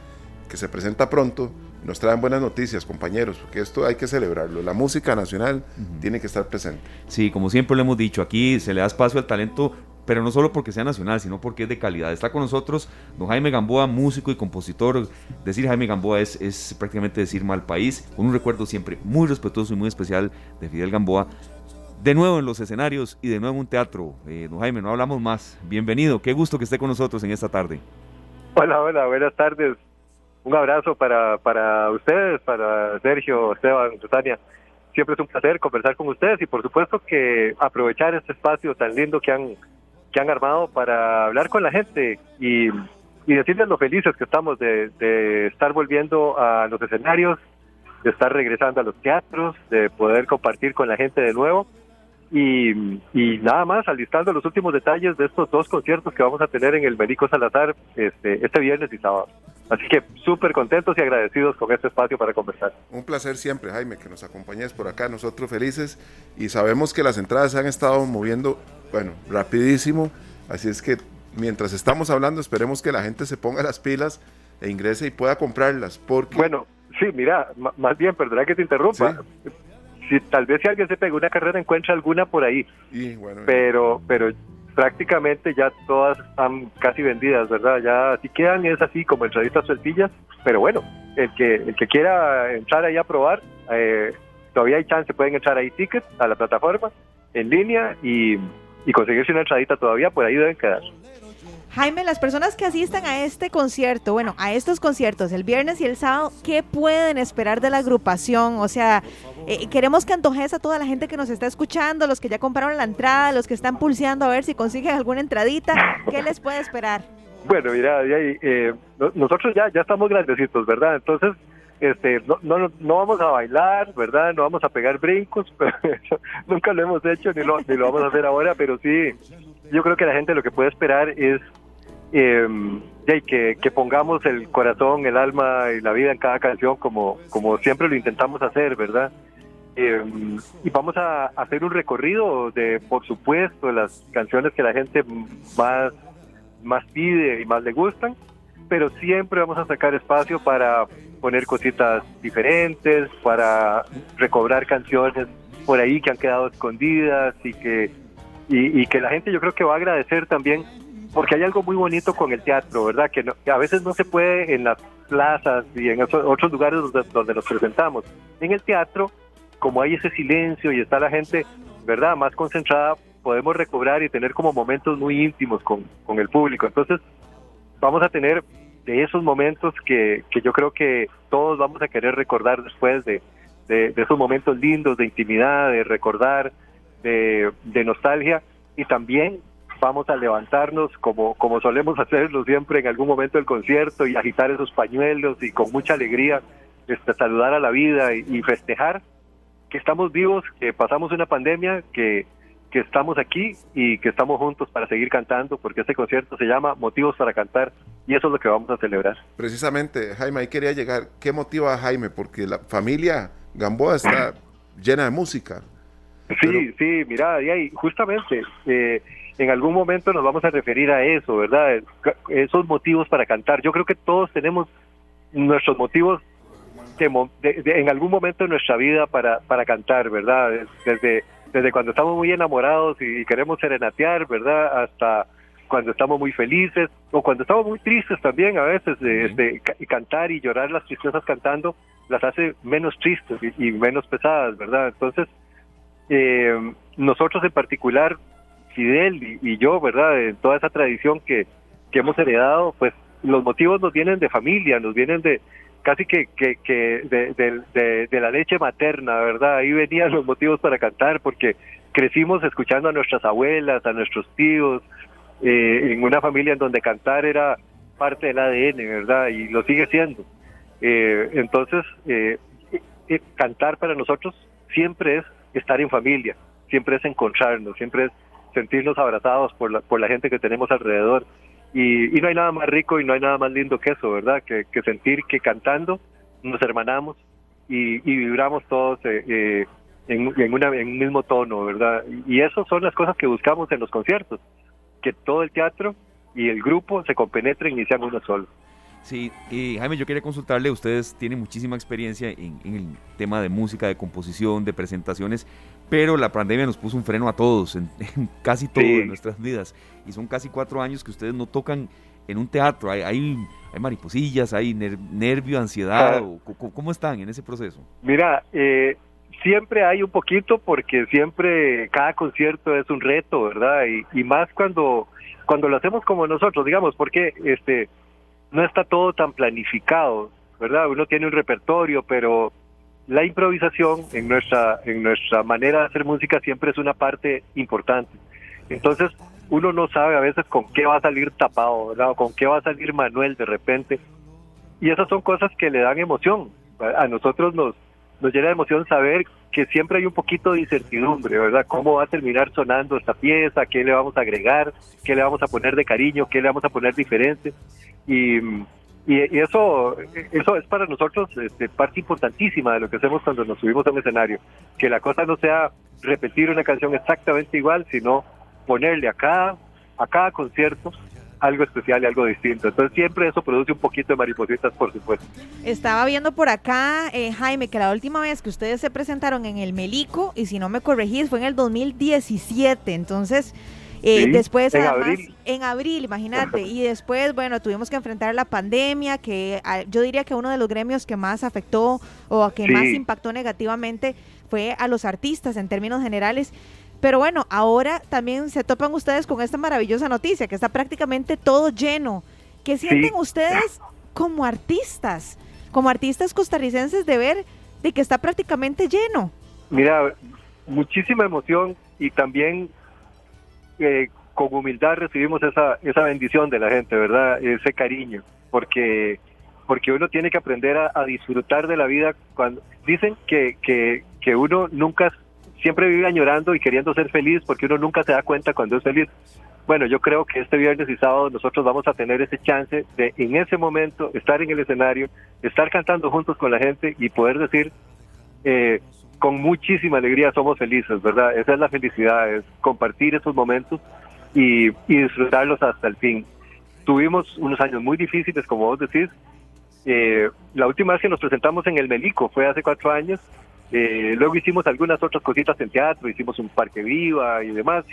Speaker 4: que se presenta pronto, nos traen buenas noticias, compañeros, porque esto hay que celebrarlo. La música nacional tiene que estar presente.
Speaker 2: Sí, como siempre lo hemos dicho, aquí se le da espacio al talento, pero no solo porque sea nacional, sino porque es de calidad. Está con nosotros don Jaime Gamboa, músico y compositor. Decir Jaime Gamboa es, es prácticamente decir mal país, con un recuerdo siempre muy respetuoso y muy especial de Fidel Gamboa. De nuevo en los escenarios y de nuevo en un teatro. Eh, don Jaime, no hablamos más. Bienvenido, qué gusto que esté con nosotros en esta tarde.
Speaker 11: Hola, hola, buenas tardes. Un abrazo para, para ustedes, para Sergio, Esteban, Susania. Siempre es un placer conversar con ustedes y por supuesto que aprovechar este espacio tan lindo que han, que han armado para hablar con la gente y, y decirles lo felices que estamos de, de estar volviendo a los escenarios, de estar regresando a los teatros, de poder compartir con la gente de nuevo. Y, y, nada más alistando los últimos detalles de estos dos conciertos que vamos a tener en el Merico Salazar este, este viernes y sábado. Así que súper contentos y agradecidos con este espacio para conversar.
Speaker 4: Un placer siempre, Jaime, que nos acompañes por acá, nosotros felices y sabemos que las entradas se han estado moviendo, bueno, rapidísimo, así es que mientras estamos hablando esperemos que la gente se ponga las pilas e ingrese y pueda comprarlas, porque...
Speaker 11: Bueno, sí, mira, más bien, perdona que te interrumpa. ¿Sí? Si tal vez si alguien se pega una carrera encuentra alguna por ahí.
Speaker 4: Y, bueno,
Speaker 11: pero pero prácticamente ya todas están casi vendidas verdad ya si quedan es así como entraditas sueltillas pero bueno el que el que quiera entrar ahí a probar eh, todavía hay chance pueden entrar ahí tickets a la plataforma en línea y, y conseguirse una entradita todavía por ahí deben quedar
Speaker 3: Jaime, las personas que asistan a este concierto, bueno, a estos conciertos el viernes y el sábado, ¿qué pueden esperar de la agrupación? O sea, eh, queremos que antojes a toda la gente que nos está escuchando, los que ya compraron la entrada, los que están pulseando a ver si consiguen alguna entradita, ¿qué les puede esperar?
Speaker 11: Bueno, mira, eh, nosotros ya, ya estamos grandecitos, ¿verdad? Entonces, este, no, no, no vamos a bailar, ¿verdad? No vamos a pegar brincos, nunca lo hemos hecho ni lo, ni lo vamos a hacer ahora, pero sí, yo creo que la gente lo que puede esperar es eh, que, que, pongamos el corazón, el alma y la vida en cada canción como, como siempre lo intentamos hacer, ¿verdad? Eh, y vamos a hacer un recorrido de, por supuesto, las canciones que la gente más, más pide y más le gustan, pero siempre vamos a sacar espacio para poner cositas diferentes, para recobrar canciones por ahí que han quedado escondidas y que, y, y que la gente yo creo que va a agradecer también porque hay algo muy bonito con el teatro, ¿verdad? Que, no, a veces no se puede en las plazas y en otros lugares donde, nos presentamos. En el teatro, como hay ese silencio y está la gente, ¿verdad? Más concentrada, podemos recobrar y tener como momentos muy íntimos con, el público. Entonces, vamos a tener de esos momentos que, yo creo que todos vamos a querer recordar después de, de, de esos momentos lindos de intimidad, de recordar, de, de nostalgia y también vamos a levantarnos como, como solemos hacerlo siempre en algún momento del concierto y agitar esos pañuelos y con mucha alegría este, saludar a la vida y, festejar que estamos vivos, que pasamos una pandemia, que, que estamos aquí y que estamos juntos para seguir cantando, porque este concierto se llama Motivos para Cantar y eso es lo que vamos a celebrar.
Speaker 4: Precisamente, Jaime, ahí quería llegar. ¿Qué motiva a Jaime? Porque la familia Gamboa está llena de música.
Speaker 11: Sí, sí, mira, y justamente eh, en algún momento nos vamos a referir a eso, ¿verdad? Esos motivos para cantar. Yo creo que todos tenemos nuestros motivos en algún momento de nuestra vida para, para cantar, ¿verdad? Desde, desde cuando estamos muy enamorados y, queremos serenatear, ¿verdad? Hasta cuando estamos muy felices o cuando estamos muy tristes también a veces este, cantar y llorar las tristezas cantando las hace menos tristes y, menos pesadas, ¿verdad? Entonces, eh, nosotros en particular, Fidel y, yo, ¿verdad? En toda esa tradición que, que hemos heredado, pues los motivos nos vienen de familia, nos vienen de casi que, de, la leche materna, ¿verdad? Ahí venían los motivos para cantar, porque crecimos escuchando a nuestras abuelas, a nuestros tíos, eh, en una familia en donde cantar era parte del ADN, ¿verdad? Y lo sigue siendo. Eh, entonces, eh, cantar para nosotros siempre es estar en familia, siempre es encontrarnos, siempre es sentirnos abrazados por la, por la gente que tenemos alrededor. Y, no hay nada más rico y no hay nada más lindo que eso, ¿verdad? Que, sentir que cantando nos hermanamos y, vibramos todos en, en, una, en un mismo tono, ¿verdad? Y eso son las cosas que buscamos en los conciertos que todo el teatro y el grupo se compenetren y sean uno solo.
Speaker 2: Sí, y Jaime, yo quería consultarle, ustedes tienen muchísima experiencia en, el tema de música, de composición, de presentaciones, pero la pandemia nos puso un freno a todos, en, casi todo en nuestras vidas, y son casi cuatro años que ustedes no tocan en un teatro, hay, hay, mariposillas, hay nervio, ansiedad, ¿cómo están en ese proceso?
Speaker 11: Mira, eh, siempre hay un poquito porque siempre cada concierto es un reto, ¿verdad? Y, más cuando cuando lo hacemos como nosotros, digamos, porque este no está todo tan planificado, ¿verdad? Uno tiene un repertorio, pero la improvisación en nuestra en nuestra manera de hacer música siempre es una parte importante. Entonces, uno no sabe a veces con qué va a salir tapado. O con qué va a salir Manuel de repente. Y esas son cosas que le dan emoción. A nosotros nos nos llena de emoción saber que siempre hay un poquito de incertidumbre, ¿verdad? ¿Cómo va a terminar sonando esta pieza? ¿Qué le vamos a agregar? ¿Qué le vamos a poner de cariño? ¿Qué le vamos a poner diferente? Y, y, eso, eso es para nosotros este, parte importantísima de lo que hacemos cuando nos subimos a un escenario. Que la cosa no sea repetir una canción exactamente igual, sino ponerle a cada, a cada concierto algo especial y algo distinto. Entonces siempre eso produce un poquito de maripositas, por supuesto.
Speaker 3: Estaba viendo por acá, eh, Jaime, que la última vez que ustedes se presentaron en el Melico, y si no me corregís, fue en el 2017. Entonces... Eh, después, en abril. en abril, imagínate, y después, bueno, tuvimos que enfrentar la pandemia, que ah, yo diría que uno de los gremios que más afectó o que más impactó negativamente fue a los artistas en términos generales. Pero bueno, ahora también se topan ustedes con esta maravillosa noticia, que está prácticamente todo lleno. ¿Qué sienten ustedes como artistas, como artistas costarricenses de ver de que está prácticamente lleno?
Speaker 11: Mira, muchísima emoción y también eh, con humildad recibimos esa, esa bendición de la gente, ¿verdad? Ese cariño, porque porque uno tiene que aprender a, disfrutar de la vida cuando dicen que, que, que uno nunca siempre vive añorando y queriendo ser feliz porque uno nunca se da cuenta cuando es feliz. Bueno, yo creo que este viernes y sábado nosotros vamos a tener ese chance de en ese momento estar en el escenario, estar cantando juntos con la gente y poder decir eh, con muchísima alegría somos felices, ¿verdad? Esa es la felicidad, es compartir esos momentos y, disfrutarlos hasta el fin. Tuvimos unos años muy difíciles, como vos decís. Eh, la última vez que nos presentamos en el Melico fue hace cuatro años eh, luego hicimos algunas otras cositas en teatro, hicimos un parque viva y demás.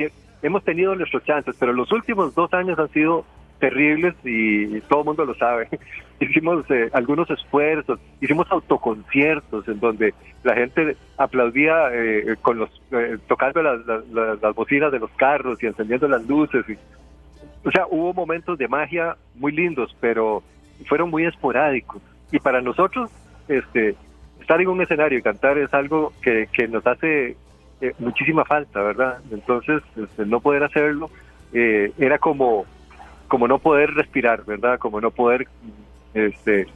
Speaker 11: hemos tenido nuestros chances, pero los últimos dos años han sido terribles y, todo el mundo lo sabe. hicimos eh, algunos esfuerzos, hicimos autoconciertos en donde la gente aplaudía eh, con los tocando las, las, bocinas de los carros y encendiendo las luces. Y, o sea, hubo momentos de magia muy lindos, pero fueron muy esporádicos. Y para nosotros, este, estar en un escenario y cantar es algo que, nos hace eh, muchísima falta, ¿verdad? Entonces, este, no poder hacerlo eh, era como, como no poder respirar, ¿verdad? Como no poder este,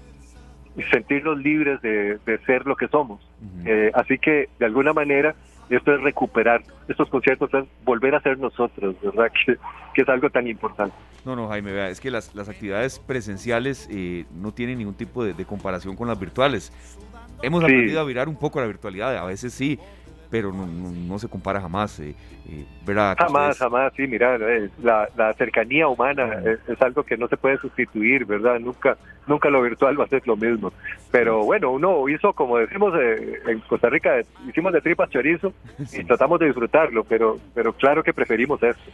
Speaker 11: sentirnos libres de, ser lo que somos. Eh, así que, de alguna manera, esto es recuperar estos conciertos, es volver a ser nosotros, ¿verdad? Que, es algo tan importante.
Speaker 2: No, no, Jaime, vea, es que las, las actividades presenciales eh, no tienen ningún tipo de, comparación con las virtuales. Hemos aprendido a virar un poco la virtualidad, a veces sí, pero no, se compara jamás, eh, eh ¿verdad?
Speaker 11: Jamás, jamás, sí, mira, eh, la, cercanía humana es, algo que no se puede sustituir, ¿verdad? Nunca nunca lo virtual va a ser lo mismo. Pero bueno, uno hizo, como decimos eh, en Costa Rica, hicimos de tripas chorizo y tratamos de disfrutarlo, pero, pero claro que preferimos esto.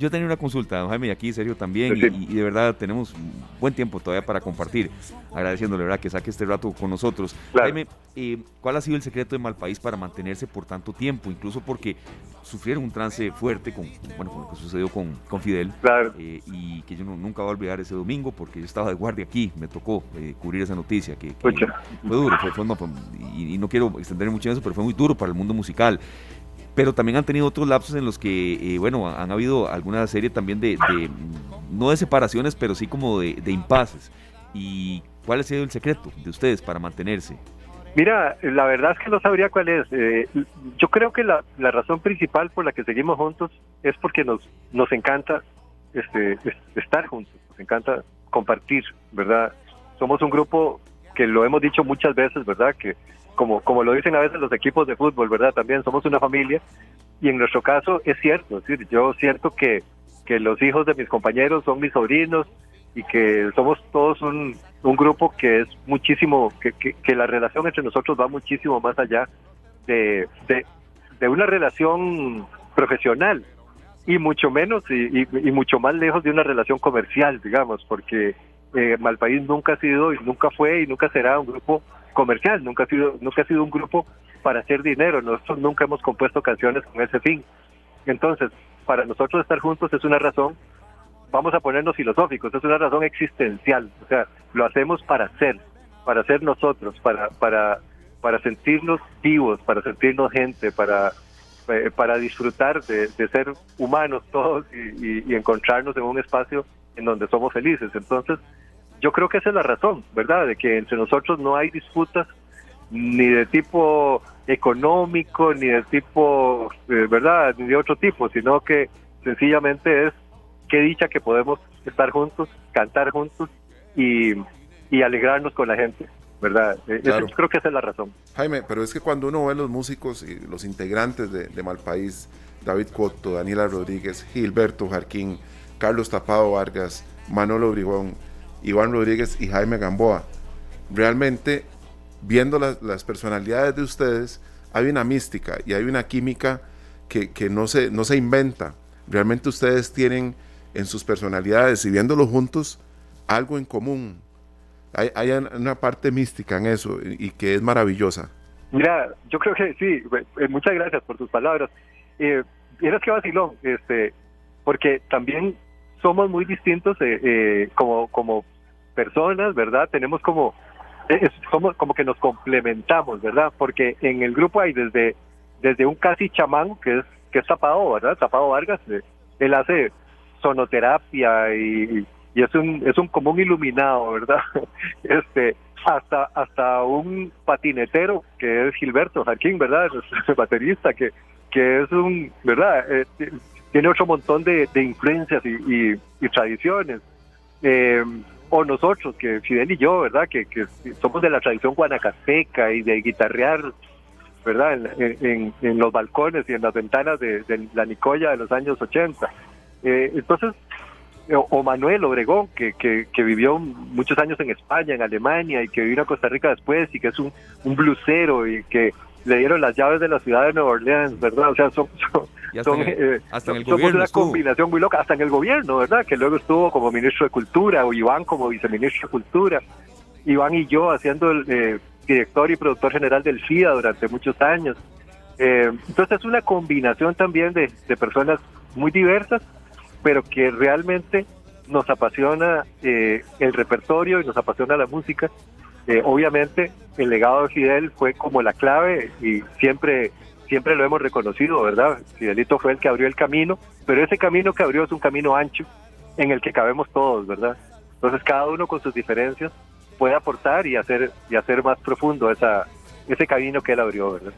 Speaker 2: Yo tenía una consulta, don Jaime, y aquí serio también, y, de verdad tenemos buen tiempo todavía para compartir, agradeciéndole verdad que saque este rato con nosotros. Jaime, eh, ¿cuál ha sido el secreto de Malpaís para mantenerse por tanto tiempo? Incluso porque sufrieron un trance fuerte con, bueno, con lo que sucedió con, con Fidel, eh, y que yo nunca voy a olvidar ese domingo porque yo estaba de guardia aquí, me tocó eh, cubrir esa noticia, que, fue duro, fue, y, y, no quiero extender mucho en eso, pero fue muy duro para el mundo musical pero también han tenido otros lapsos en los que, eh, bueno, han habido alguna serie también de, no de separaciones, pero sí como de, impases. ¿Y cuál ha sido el secreto de ustedes para mantenerse?
Speaker 11: Mira, la verdad es que no sabría cuál es. Eh, yo creo que la, razón principal por la que seguimos juntos es porque nos, nos encanta este, estar juntos, nos encanta compartir, ¿verdad? Somos un grupo que lo hemos dicho muchas veces, ¿verdad? Que como, como lo dicen a veces los equipos de fútbol, ¿verdad? También somos una familia y en nuestro caso es cierto, yo siento que, que los hijos de mis compañeros son mis sobrinos y que somos todos un, un grupo que es muchísimo, que, que, la relación entre nosotros va muchísimo más allá de, de, una relación profesional y mucho menos y, y, mucho más lejos de una relación comercial, digamos, porque eh, Malpaís nunca ha sido y nunca fue y nunca será un grupo comercial, nunca ha sido, nunca ha sido un grupo para hacer dinero, nosotros nunca hemos compuesto canciones con ese fin. Entonces, para nosotros estar juntos es una razón, vamos a ponernos filosóficos, es una razón existencial, o sea, lo hacemos para ser, para ser nosotros, para, para, para sentirnos vivos, para sentirnos gente, para, eh, para disfrutar de, ser humanos todos y, y encontrarnos en un espacio en donde somos felices. Entonces, yo creo que esa es la razón, ¿verdad? De que entre nosotros no hay disputas ni de tipo económico, ni de tipo, eh, ¿verdad? Ni de otro tipo, sino que sencillamente es qué dicha que podemos estar juntos, cantar juntos y, alegrarnos con la gente. ¿verdad? Eh, yo creo que esa es la razón.
Speaker 4: Jaime, pero es que cuando uno ve los músicos y los integrantes de, de Malpaís, David Cotto, Daniela Rodríguez, Gilberto Jarquín, Carlos Tapado Vargas, Manolo Brigón, Iván Rodríguez y Jaime Gamboa. Realmente, viendo las, personalidades de ustedes, hay una mística y hay una química que, no, se, no se inventa. Realmente ustedes tienen en sus personalidades y viéndolo juntos algo en común. Hay, hay una parte mística en eso y, que es maravillosa.
Speaker 11: Mira, yo creo que sí, eh, muchas gracias por tus palabras. Eh, eres que vacilón, este, porque también somos muy distintos eh, eh, como, como personas, ¿verdad? Tenemos como, somos como que nos complementamos, ¿verdad? Porque en el grupo hay desde, desde un casi chamán, que es, que es Tapado, ¿verdad? Tapado Vargas, eh, él hace sonoterapia y, y es un, es un común iluminado, ¿verdad? Este, hasta, hasta un patinetero que es Gilberto Jarquín, ¿verdad? Es baterista que, que es un, ¿verdad? Tiene otro montón de, influencias y, tradiciones. Eh, o nosotros, que Fidel y yo, ¿verdad? Que, somos de la tradición guanacasteca y de guitarrear, ¿verdad? En, los balcones y en las ventanas de, la Nicoya de los años 80. Eh, entonces, o, Manuel Obregón, que, que, vivió muchos años en España, en Alemania, y que vino a Costa Rica después, y que es un, un blusero, y que le dieron las llaves de la ciudad de Nueva Orleans, ¿verdad? O sea, son, son, eh, una combinación muy loca, hasta en el gobierno, ¿verdad? Que luego estuvo como ministro de Cultura, o Iván como viceministro de Cultura, Iván y yo haciendo el eh, director y productor general del FIA durante muchos años. Eh, entonces es una combinación también de, de, personas muy diversas, pero que realmente nos apasiona el repertorio y nos apasiona la música eh, obviamente el legado de Fidel fue como la clave y siempre siempre lo hemos reconocido, ¿verdad? Fidelito fue el que abrió el camino, pero ese camino que abrió es un camino ancho en el que cabemos todos, ¿verdad? Entonces cada uno con sus diferencias puede aportar y hacer, y hacer más profundo esa, ese camino que él abrió, ¿verdad?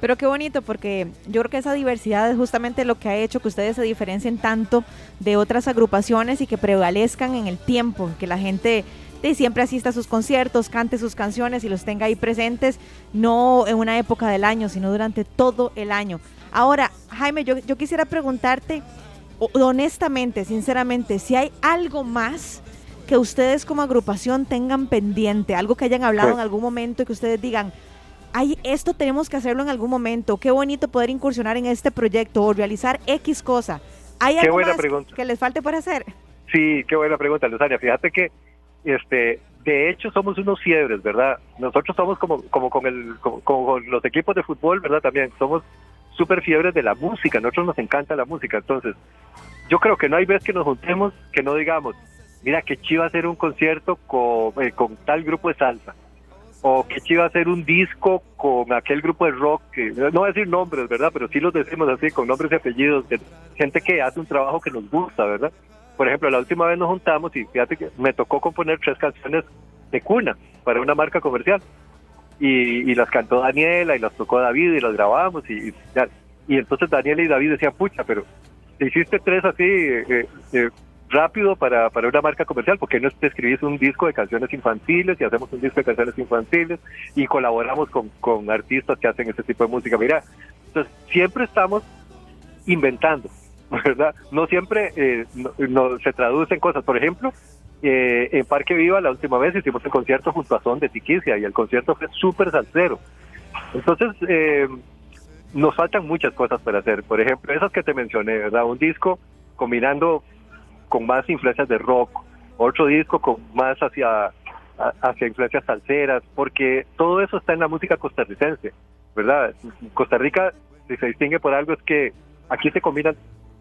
Speaker 3: Pero qué bonito, porque yo creo que esa diversidad es justamente lo que ha hecho que ustedes se diferencien tanto de otras agrupaciones y que prevalezcan en el tiempo, que la gente de siempre asista a sus conciertos, cante sus canciones y los tenga ahí presentes, no en una época del año, sino durante todo el año. Ahora, Jaime, yo, yo quisiera preguntarte honestamente, sinceramente, si hay algo más que ustedes como agrupación tengan pendiente, algo que hayan hablado en algún momento y que ustedes digan, ay, esto tenemos que hacerlo en algún momento, qué bonito poder incursionar en este proyecto o realizar X cosa. ¿Hay algo más que les falte por hacer?
Speaker 11: Sí, qué buena pregunta, Luzania. Fíjate que, este, de hecho, somos unos fiebres, ¿verdad? Nosotros somos como, como con, el, con los equipos de fútbol, ¿verdad? También somos súper fiebres de la música, nosotros nos encanta la música, entonces yo creo que no hay vez que nos juntemos que no digamos, mira, que chiva hacer un concierto con, eh, con tal grupo de salsa, o que chiva hacer un disco con aquel grupo de rock, no voy a decir nombres, ¿verdad? Pero sí los decimos así, con nombres y apellidos, gente que hace un trabajo que nos gusta, ¿verdad? Por ejemplo, la última vez nos juntamos y fíjate que me tocó componer tres canciones de cuna para una marca comercial y, las cantó Daniela y las tocó David y las grabamos y, y, entonces Daniela y David decían, pucha, pero te hiciste tres así eh, eh, rápido para, para una marca comercial, porque no te escribís un disco de canciones infantiles y hacemos un disco de canciones infantiles y colaboramos con, con artistas que hacen ese tipo de música? Mira, entonces siempre estamos inventando, ¿verdad? No siempre eh, no, se traducen cosas. Por ejemplo, eh, en Parque Viva la última vez hicimos el concierto junto a Son de Tiquicia y el concierto fue súper salsero. Entonces, eh, nos faltan muchas cosas para hacer. Por ejemplo, esas que te mencioné, ¿verdad? Un disco combinando con más influencias de rock, otro disco con más hacia, hacia influencias salseras, porque todo eso está en la música costarricense, ¿verdad? Costa Rica, si se distingue por algo, es que aquí se combinan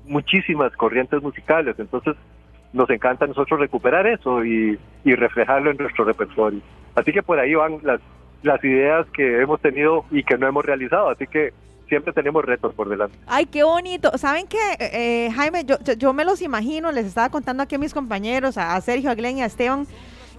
Speaker 11: muchísimas corrientes musicales, entonces nos encanta a nosotros recuperar eso y, reflejarlo en nuestro repertorio. Así que por ahí van las, las ideas que hemos tenido y que no hemos realizado, así que siempre tenemos retos por delante.
Speaker 3: Ay, qué bonito. ¿Saben qué, eh, Jaime? Yo, yo, me los imagino, les estaba contando aquí a mis compañeros, a, Sergio, a Glenn y a Esteban,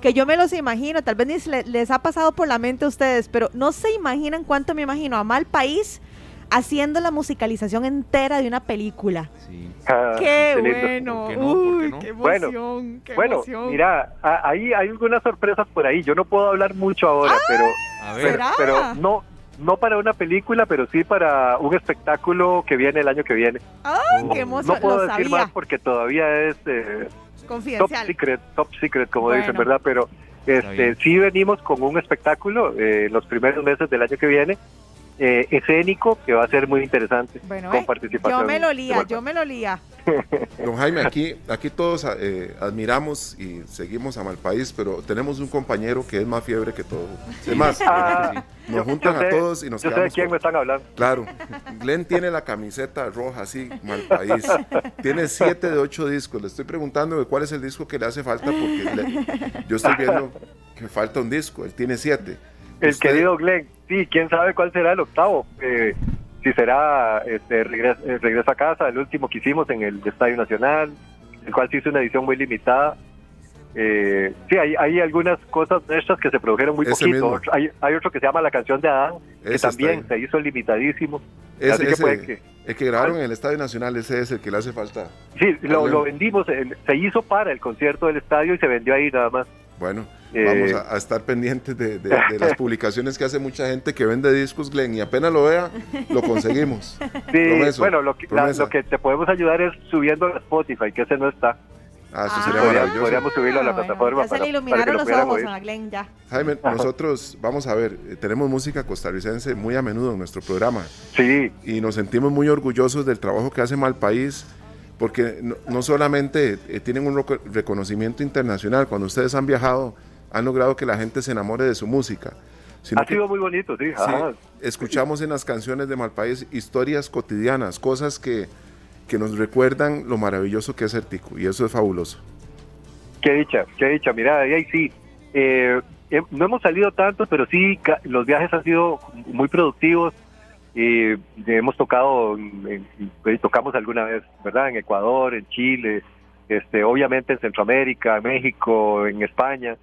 Speaker 3: que yo me los imagino, tal vez les, les ha pasado por la mente a ustedes, pero no se imaginan cuánto me imagino a Mal País haciendo la musicalización entera de una película. Sí. Ah, qué, bueno. Uy, qué emoción,
Speaker 11: bueno, bueno, mira, ahí hay algunas sorpresas por ahí. Yo no puedo hablar mucho ahora, pero, pero, no no para una película, pero sí para un espectáculo que viene el año que viene.
Speaker 3: ¡Ay, qué emoción!
Speaker 11: No puedo decir más porque todavía es eh,
Speaker 3: top
Speaker 11: secret, top secret, como dicen, ¿verdad? Pero este, sí venimos con un espectáculo eh, los primeros meses del año que viene eh, escénico que va a ser muy interesante
Speaker 3: con eh, participación. Yo me lo lía, yo me lo lía.
Speaker 4: Don Jaime, aquí, aquí todos eh, admiramos y seguimos a Malpaís, pero tenemos un compañero que es más fiebre que todo. Es más, ah, nos juntan a todos y nos
Speaker 11: yo sé de quién me están hablando.
Speaker 4: Claro, Glenn tiene la camiseta roja así, Malpaís. Tiene siete de ocho discos. Le estoy preguntando cuál es el disco que le hace falta porque yo estoy viendo que falta un disco. Él tiene siete.
Speaker 11: El querido Glenn, sí, quién sabe cuál será el octavo. Eh, si será este, eh, regreso, a casa, el último que hicimos en el Estadio Nacional, el cual se hizo una edición muy limitada. Eh, sí, hay, hay algunas cosas nuestras que se produjeron muy poquito. Hay, hay, otro que se llama La canción de Adán, que también se hizo limitadísimo.
Speaker 4: Ese, que el que grabaron en el Estadio Nacional, ese es el que le hace falta.
Speaker 11: Sí, lo, lo vendimos, se hizo para el concierto del estadio y se vendió ahí nada más.
Speaker 4: Bueno, vamos eh, a, estar pendientes de, las publicaciones que hace mucha gente que vende discos, Glenn, y apenas lo vea, lo conseguimos.
Speaker 11: Sí, bueno, lo que, lo que te podemos ayudar es subiendo a Spotify, que ese no está.
Speaker 4: Ah, eso sería maravilloso.
Speaker 11: Podríamos subirlo a la plataforma.
Speaker 3: Ya se le iluminaron los ojos a Glenn, ya.
Speaker 4: Jaime, nosotros, vamos a ver, eh, tenemos música costarricense muy a menudo en nuestro programa.
Speaker 11: Sí.
Speaker 4: Y nos sentimos muy orgullosos del trabajo que hace Malpaís porque no, solamente eh, tienen un reconocimiento internacional, cuando ustedes han viajado, han logrado que la gente se enamore de su música.
Speaker 11: ha sido muy bonito, sí.
Speaker 4: escuchamos en las canciones de Malpaís historias cotidianas, cosas que, que nos recuerdan lo maravilloso que es el tico, y eso es fabuloso.
Speaker 11: Qué dicha, qué dicha, mira, ahí sí. Eh, eh, no hemos salido tanto, pero sí, los viajes han sido muy productivos y hemos tocado, tocamos alguna vez, ¿verdad? En Ecuador, en Chile, este, obviamente en Centroamérica, México, en España.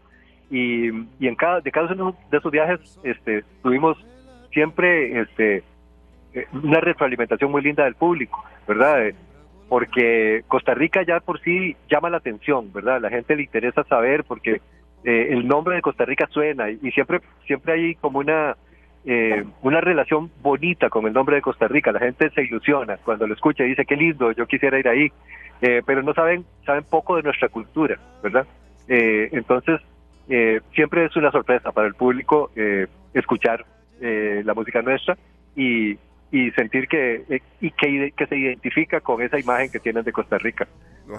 Speaker 11: Y, y en cada, de cada uno de esos viajes este, tuvimos siempre este, eh, una retroalimentación muy linda del público, ¿verdad? Eh, porque Costa Rica ya por sí llama la atención, ¿verdad? La gente le interesa saber porque eh, el nombre de Costa Rica suena y, siempre siempre hay como una una relación bonita con el nombre de Costa Rica. La gente se ilusiona cuando lo escucha y dice qué lindo, yo quisiera ir ahí, pero no saben saben poco de nuestra cultura, ¿verdad? entonces siempre es una sorpresa para el público escuchar la música nuestra y, y sentir que, eh, y que, que, se identifica con esa imagen que tienen de Costa Rica.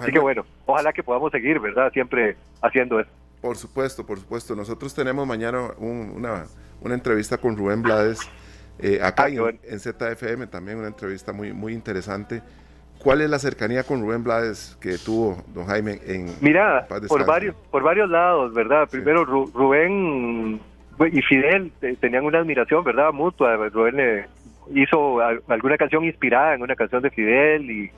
Speaker 11: Así que bueno, ojalá que podamos seguir, ¿verdad? Siempre haciendo eso.
Speaker 4: Por supuesto, por supuesto. Nosotros tenemos mañana una, una entrevista con Rubén Blades, eh, acá ah, en, ZFM también, una entrevista muy, muy interesante. ¿Cuál es la cercanía con Rubén Blades que tuvo don Jaime en
Speaker 11: Mira, por varios, por varios lados, ¿verdad? Primero, Rubén y Fidel tenían una admiración, ¿verdad? Mutua. Rubén le hizo alguna canción inspirada en una canción de Fidel y,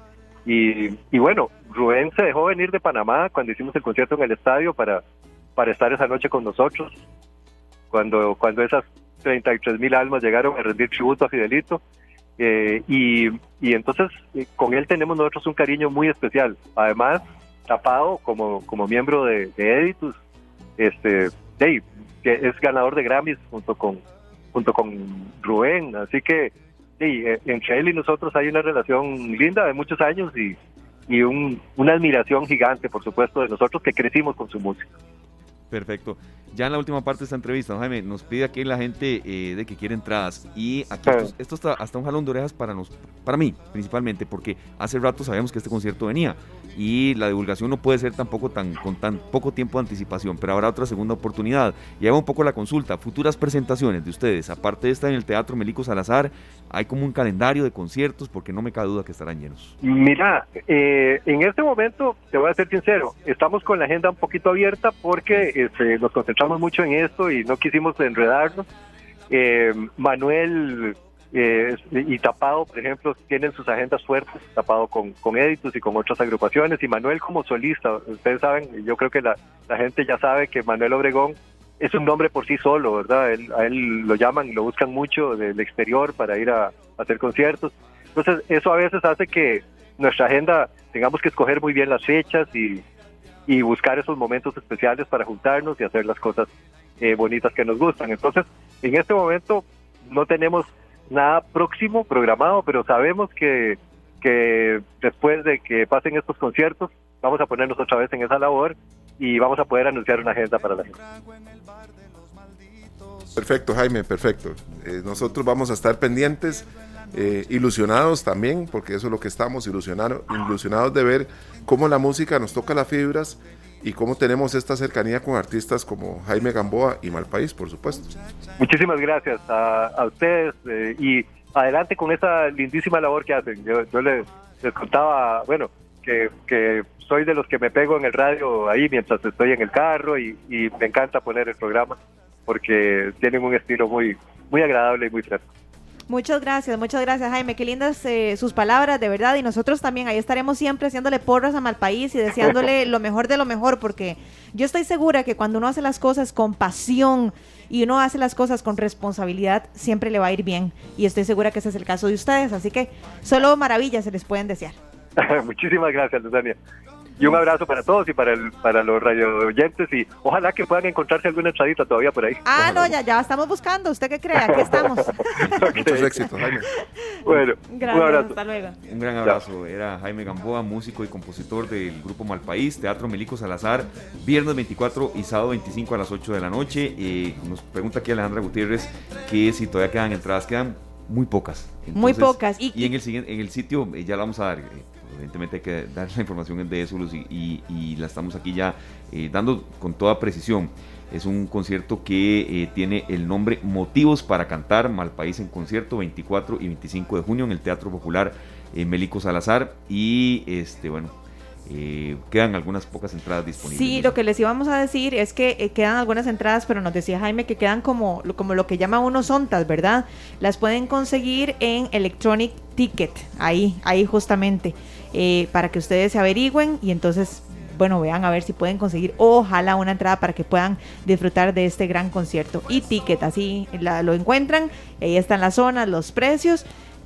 Speaker 11: y, bueno, Rubén se dejó venir de Panamá cuando hicimos el concierto en el estadio para, para estar esa noche con nosotros, cuando, cuando esas 33 mil almas llegaron a rendir tributo a Fidelito. Eh, y, y entonces eh, con él tenemos nosotros un cariño muy especial. Además, tapado como, como miembro de, Editus, este, que es ganador de Grammys junto con, junto con Rubén. Así que sí, eh, entre él y nosotros hay una relación linda de muchos años y, y un, una admiración gigante, por supuesto, de nosotros que crecimos con su música.
Speaker 2: Perfecto. Ya en la última parte de esta entrevista, Jaime, nos pide aquí la gente eh, de que quiere entradas. Y aquí esto, está hasta un jalón de orejas para, nos, para mí, principalmente, porque hace rato sabemos que este concierto venía y la divulgación no puede ser tampoco tan con tan poco tiempo de anticipación, pero habrá otra segunda oportunidad. Y hago un poco la consulta, futuras presentaciones de ustedes, aparte de esta en el Teatro Melico Salazar, hay como un calendario de conciertos porque no me cabe duda que estarán llenos.
Speaker 11: Mira, eh, en este momento, te voy a ser sincero, estamos con la agenda un poquito abierta porque este, nos concentramos mucho en esto y no quisimos enredarnos. Eh, Manuel eh, y Tapado, por ejemplo, tienen sus agendas fuertes, Tapado con, con Editus y con otras agrupaciones, y Manuel como solista, ustedes saben, yo creo que la, gente ya sabe que Manuel Obregón es un nombre por sí solo, ¿verdad? Él, a él lo llaman lo buscan mucho del exterior para ir a, hacer conciertos. Entonces, eso a veces hace que nuestra agenda tengamos que escoger muy bien las fechas y, y buscar esos momentos especiales para juntarnos y hacer las cosas eh, bonitas que nos gustan. Entonces, en este momento no tenemos nada próximo programado, pero sabemos que, que después de que pasen estos conciertos, vamos a ponernos otra vez en esa labor y vamos a poder anunciar una agenda para la gente.
Speaker 4: Perfecto, Jaime, perfecto. Eh, nosotros vamos a estar pendientes, eh, ilusionados también, porque eso es lo que estamos, ilusionados, ilusionados de ver cómo la música nos toca las fibras y cómo tenemos esta cercanía con artistas como Jaime Gamboa y Malpaís, por supuesto.
Speaker 11: Muchísimas gracias a, ustedes eh, y adelante con esa lindísima labor que hacen. Yo, les, contaba, bueno, que, soy de los que me pego en el radio ahí mientras estoy en el carro y, y me encanta poner el programa porque tienen un estilo muy, muy agradable y muy fresco.
Speaker 3: Muchas gracias, muchas gracias Jaime, qué lindas eh, sus palabras, de verdad, y nosotros también ahí estaremos siempre haciéndole porras a Malpaís y deseándole lo mejor de lo mejor, porque yo estoy segura que cuando uno hace las cosas con pasión y uno hace las cosas con responsabilidad, siempre le va a ir bien, y estoy segura que ese es el caso de ustedes, así que solo maravillas se les pueden desear.
Speaker 11: Muchísimas gracias, Luzania. Y un abrazo para todos y para el, para los radio oyentes y ojalá que puedan encontrarse alguna entradita todavía por ahí.
Speaker 3: Ah, no, ya, ya estamos buscando. ¿Usted qué cree? Aquí estamos.
Speaker 4: Muchos éxitos, Jaime.
Speaker 11: Bueno, un abrazo.
Speaker 3: Hasta luego.
Speaker 2: Un gran abrazo. Era Jaime Gamboa, músico y compositor del grupo Malpaís, Teatro Melico Salazar, viernes 24 y sábado 25 a las 8 de la noche. Eh, nos pregunta aquí Alejandra Gutiérrez que si todavía quedan entradas, quedan muy pocas.
Speaker 3: muy pocas.
Speaker 2: Y, en, el, en el sitio eh, ya la vamos a dar. Eh, evidentemente hay que dar la información de eso y, y, la estamos aquí ya eh, dando con toda precisión. Es un concierto que eh, tiene el nombre Motivos para Cantar Malpaís en concierto 24 y 25 de junio en el Teatro Popular eh, Melico Salazar y este bueno eh, quedan algunas pocas entradas disponibles.
Speaker 3: Sí, lo que les íbamos a decir es que eh, quedan algunas entradas, pero nos decía Jaime que quedan como, como lo que llama unos ontas, ¿verdad? Las pueden conseguir en Electronic Ticket, ahí, ahí justamente, eh, para que ustedes se averigüen y entonces bueno, vean a ver si pueden conseguir, ojalá una entrada para que puedan disfrutar de este gran concierto. Y ticket, así lo encuentran, ahí están las zonas, los precios.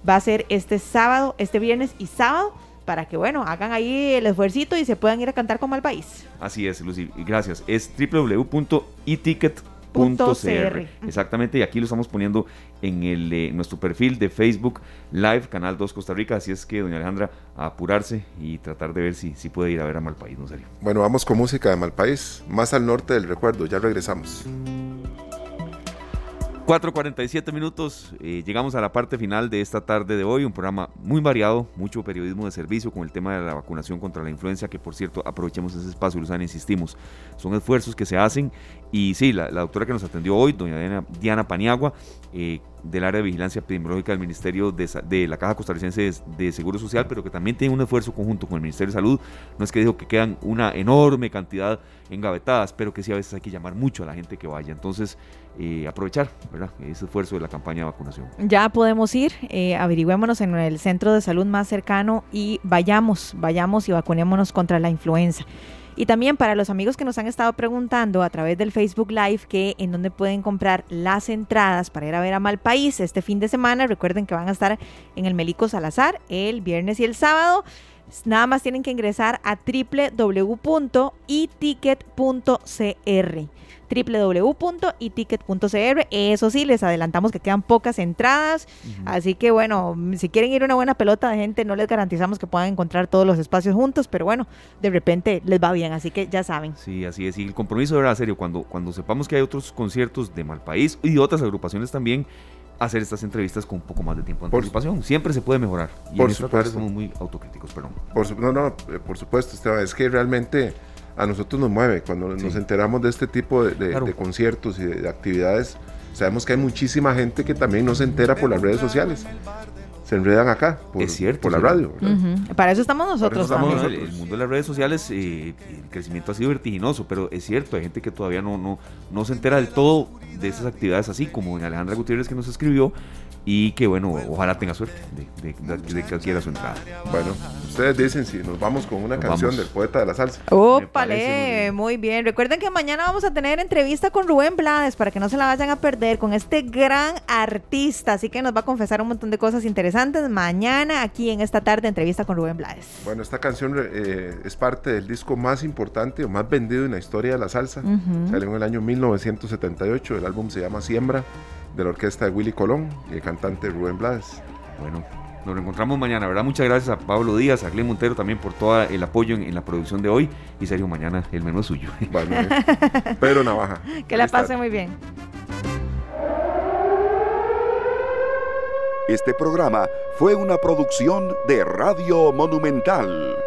Speaker 3: Va a ser este sábado, este viernes y sábado para que, bueno, hagan ahí el esfuerzo y se puedan ir a cantar como al país.
Speaker 2: Así es, Lucy, gracias. Es www.eticket.cr. Exactamente, y aquí lo estamos poniendo en el, eh, nuestro perfil de Facebook Live, Canal 2 Costa Rica. Así es que, doña Alejandra, a apurarse y tratar de ver si, si puede ir a ver a Malpaís, ¿no serio?
Speaker 4: Bueno, vamos con música de Malpaís, más al norte del recuerdo. Ya regresamos.
Speaker 2: 4.47 minutos, eh, llegamos a la parte final de esta tarde de hoy, un programa muy variado, mucho periodismo de servicio con el tema de la vacunación contra la influencia, que por cierto aprovechemos ese espacio, Luzana, insistimos, son esfuerzos que se hacen y sí, la, doctora que nos atendió hoy, doña Diana, Paniagua, eh, del área de vigilancia epidemiológica del Ministerio de, la Caja Costarricense de, Seguro Social, pero que también tiene un esfuerzo conjunto con el Ministerio de Salud. No es que dijo que quedan una enorme cantidad engavetadas, pero que sí a veces hay que llamar mucho a la gente que vaya. Entonces, eh, aprovechar ¿verdad? ese esfuerzo de la campaña de vacunación.
Speaker 3: Ya podemos ir, eh, averigüémonos en el centro de salud más cercano y vayamos, vayamos y vacunémonos contra la influenza. Y también para los amigos que nos han estado preguntando a través del Facebook Live que en dónde pueden comprar las entradas para ir a ver a Malpaís este fin de semana, recuerden que van a estar en el Melico Salazar el viernes y el sábado. Nada más tienen que ingresar a www.eticket.cr www.eticket.cr. Eso sí, les adelantamos que quedan pocas entradas, así que bueno, si quieren ir a una buena pelota de gente, no les garantizamos que puedan encontrar todos los espacios juntos, pero bueno, de repente les va bien, así que ya saben.
Speaker 2: Sí, así es, y el compromiso de verdad serio, cuando, cuando sepamos que hay otros conciertos de Malpaís y otras agrupaciones también, hacer estas entrevistas con un poco más de tiempo de anticipación. Siempre se puede mejorar.
Speaker 4: Y por en supuesto.
Speaker 2: somos muy autocríticos, perdón.
Speaker 4: Por no, no, eh, por supuesto, Esteban. Es que realmente a nosotros nos mueve. Cuando nos enteramos de este tipo de, conciertos y de, actividades, sabemos que hay muchísima gente que también no se entera por las redes sociales. Se enredan acá, por, es cierto, por la radio.
Speaker 3: Para eso estamos nosotros.
Speaker 2: El, mundo de las redes sociales, eh, el crecimiento ha sido vertiginoso, pero es cierto, hay gente que todavía no, no, no se entera del todo de esas actividades así, como en Alejandra Gutiérrez que nos escribió, y que bueno, ojalá tenga suerte de, que adquiera su entrada.
Speaker 4: Bueno, ustedes dicen si nos vamos con una canción del poeta de la salsa.
Speaker 3: Ópale, muy bien. Recuerden que mañana vamos a tener entrevista con Rubén Blades para que no se la vayan a perder con este gran artista, así que nos va a confesar un montón de cosas interesantes mañana aquí en esta tarde entrevista con Rubén Blades.
Speaker 4: Bueno, esta canción eh, es parte del disco más importante o más vendido en la historia de la salsa. Salió en el año 1978, el álbum se llama Siembra de la orquesta de Willy Colón y el cantante Rubén Blades.
Speaker 2: Bueno, nos encontramos mañana, ¿verdad? Muchas gracias a Pablo Díaz, a Glenn Montero también por todo el apoyo en, la producción de hoy. Y Sergio, mañana el menú es suyo.
Speaker 4: Bueno, Pedro Navaja.
Speaker 3: Que la pase muy bien.
Speaker 10: Este programa fue una producción de Radio Monumental.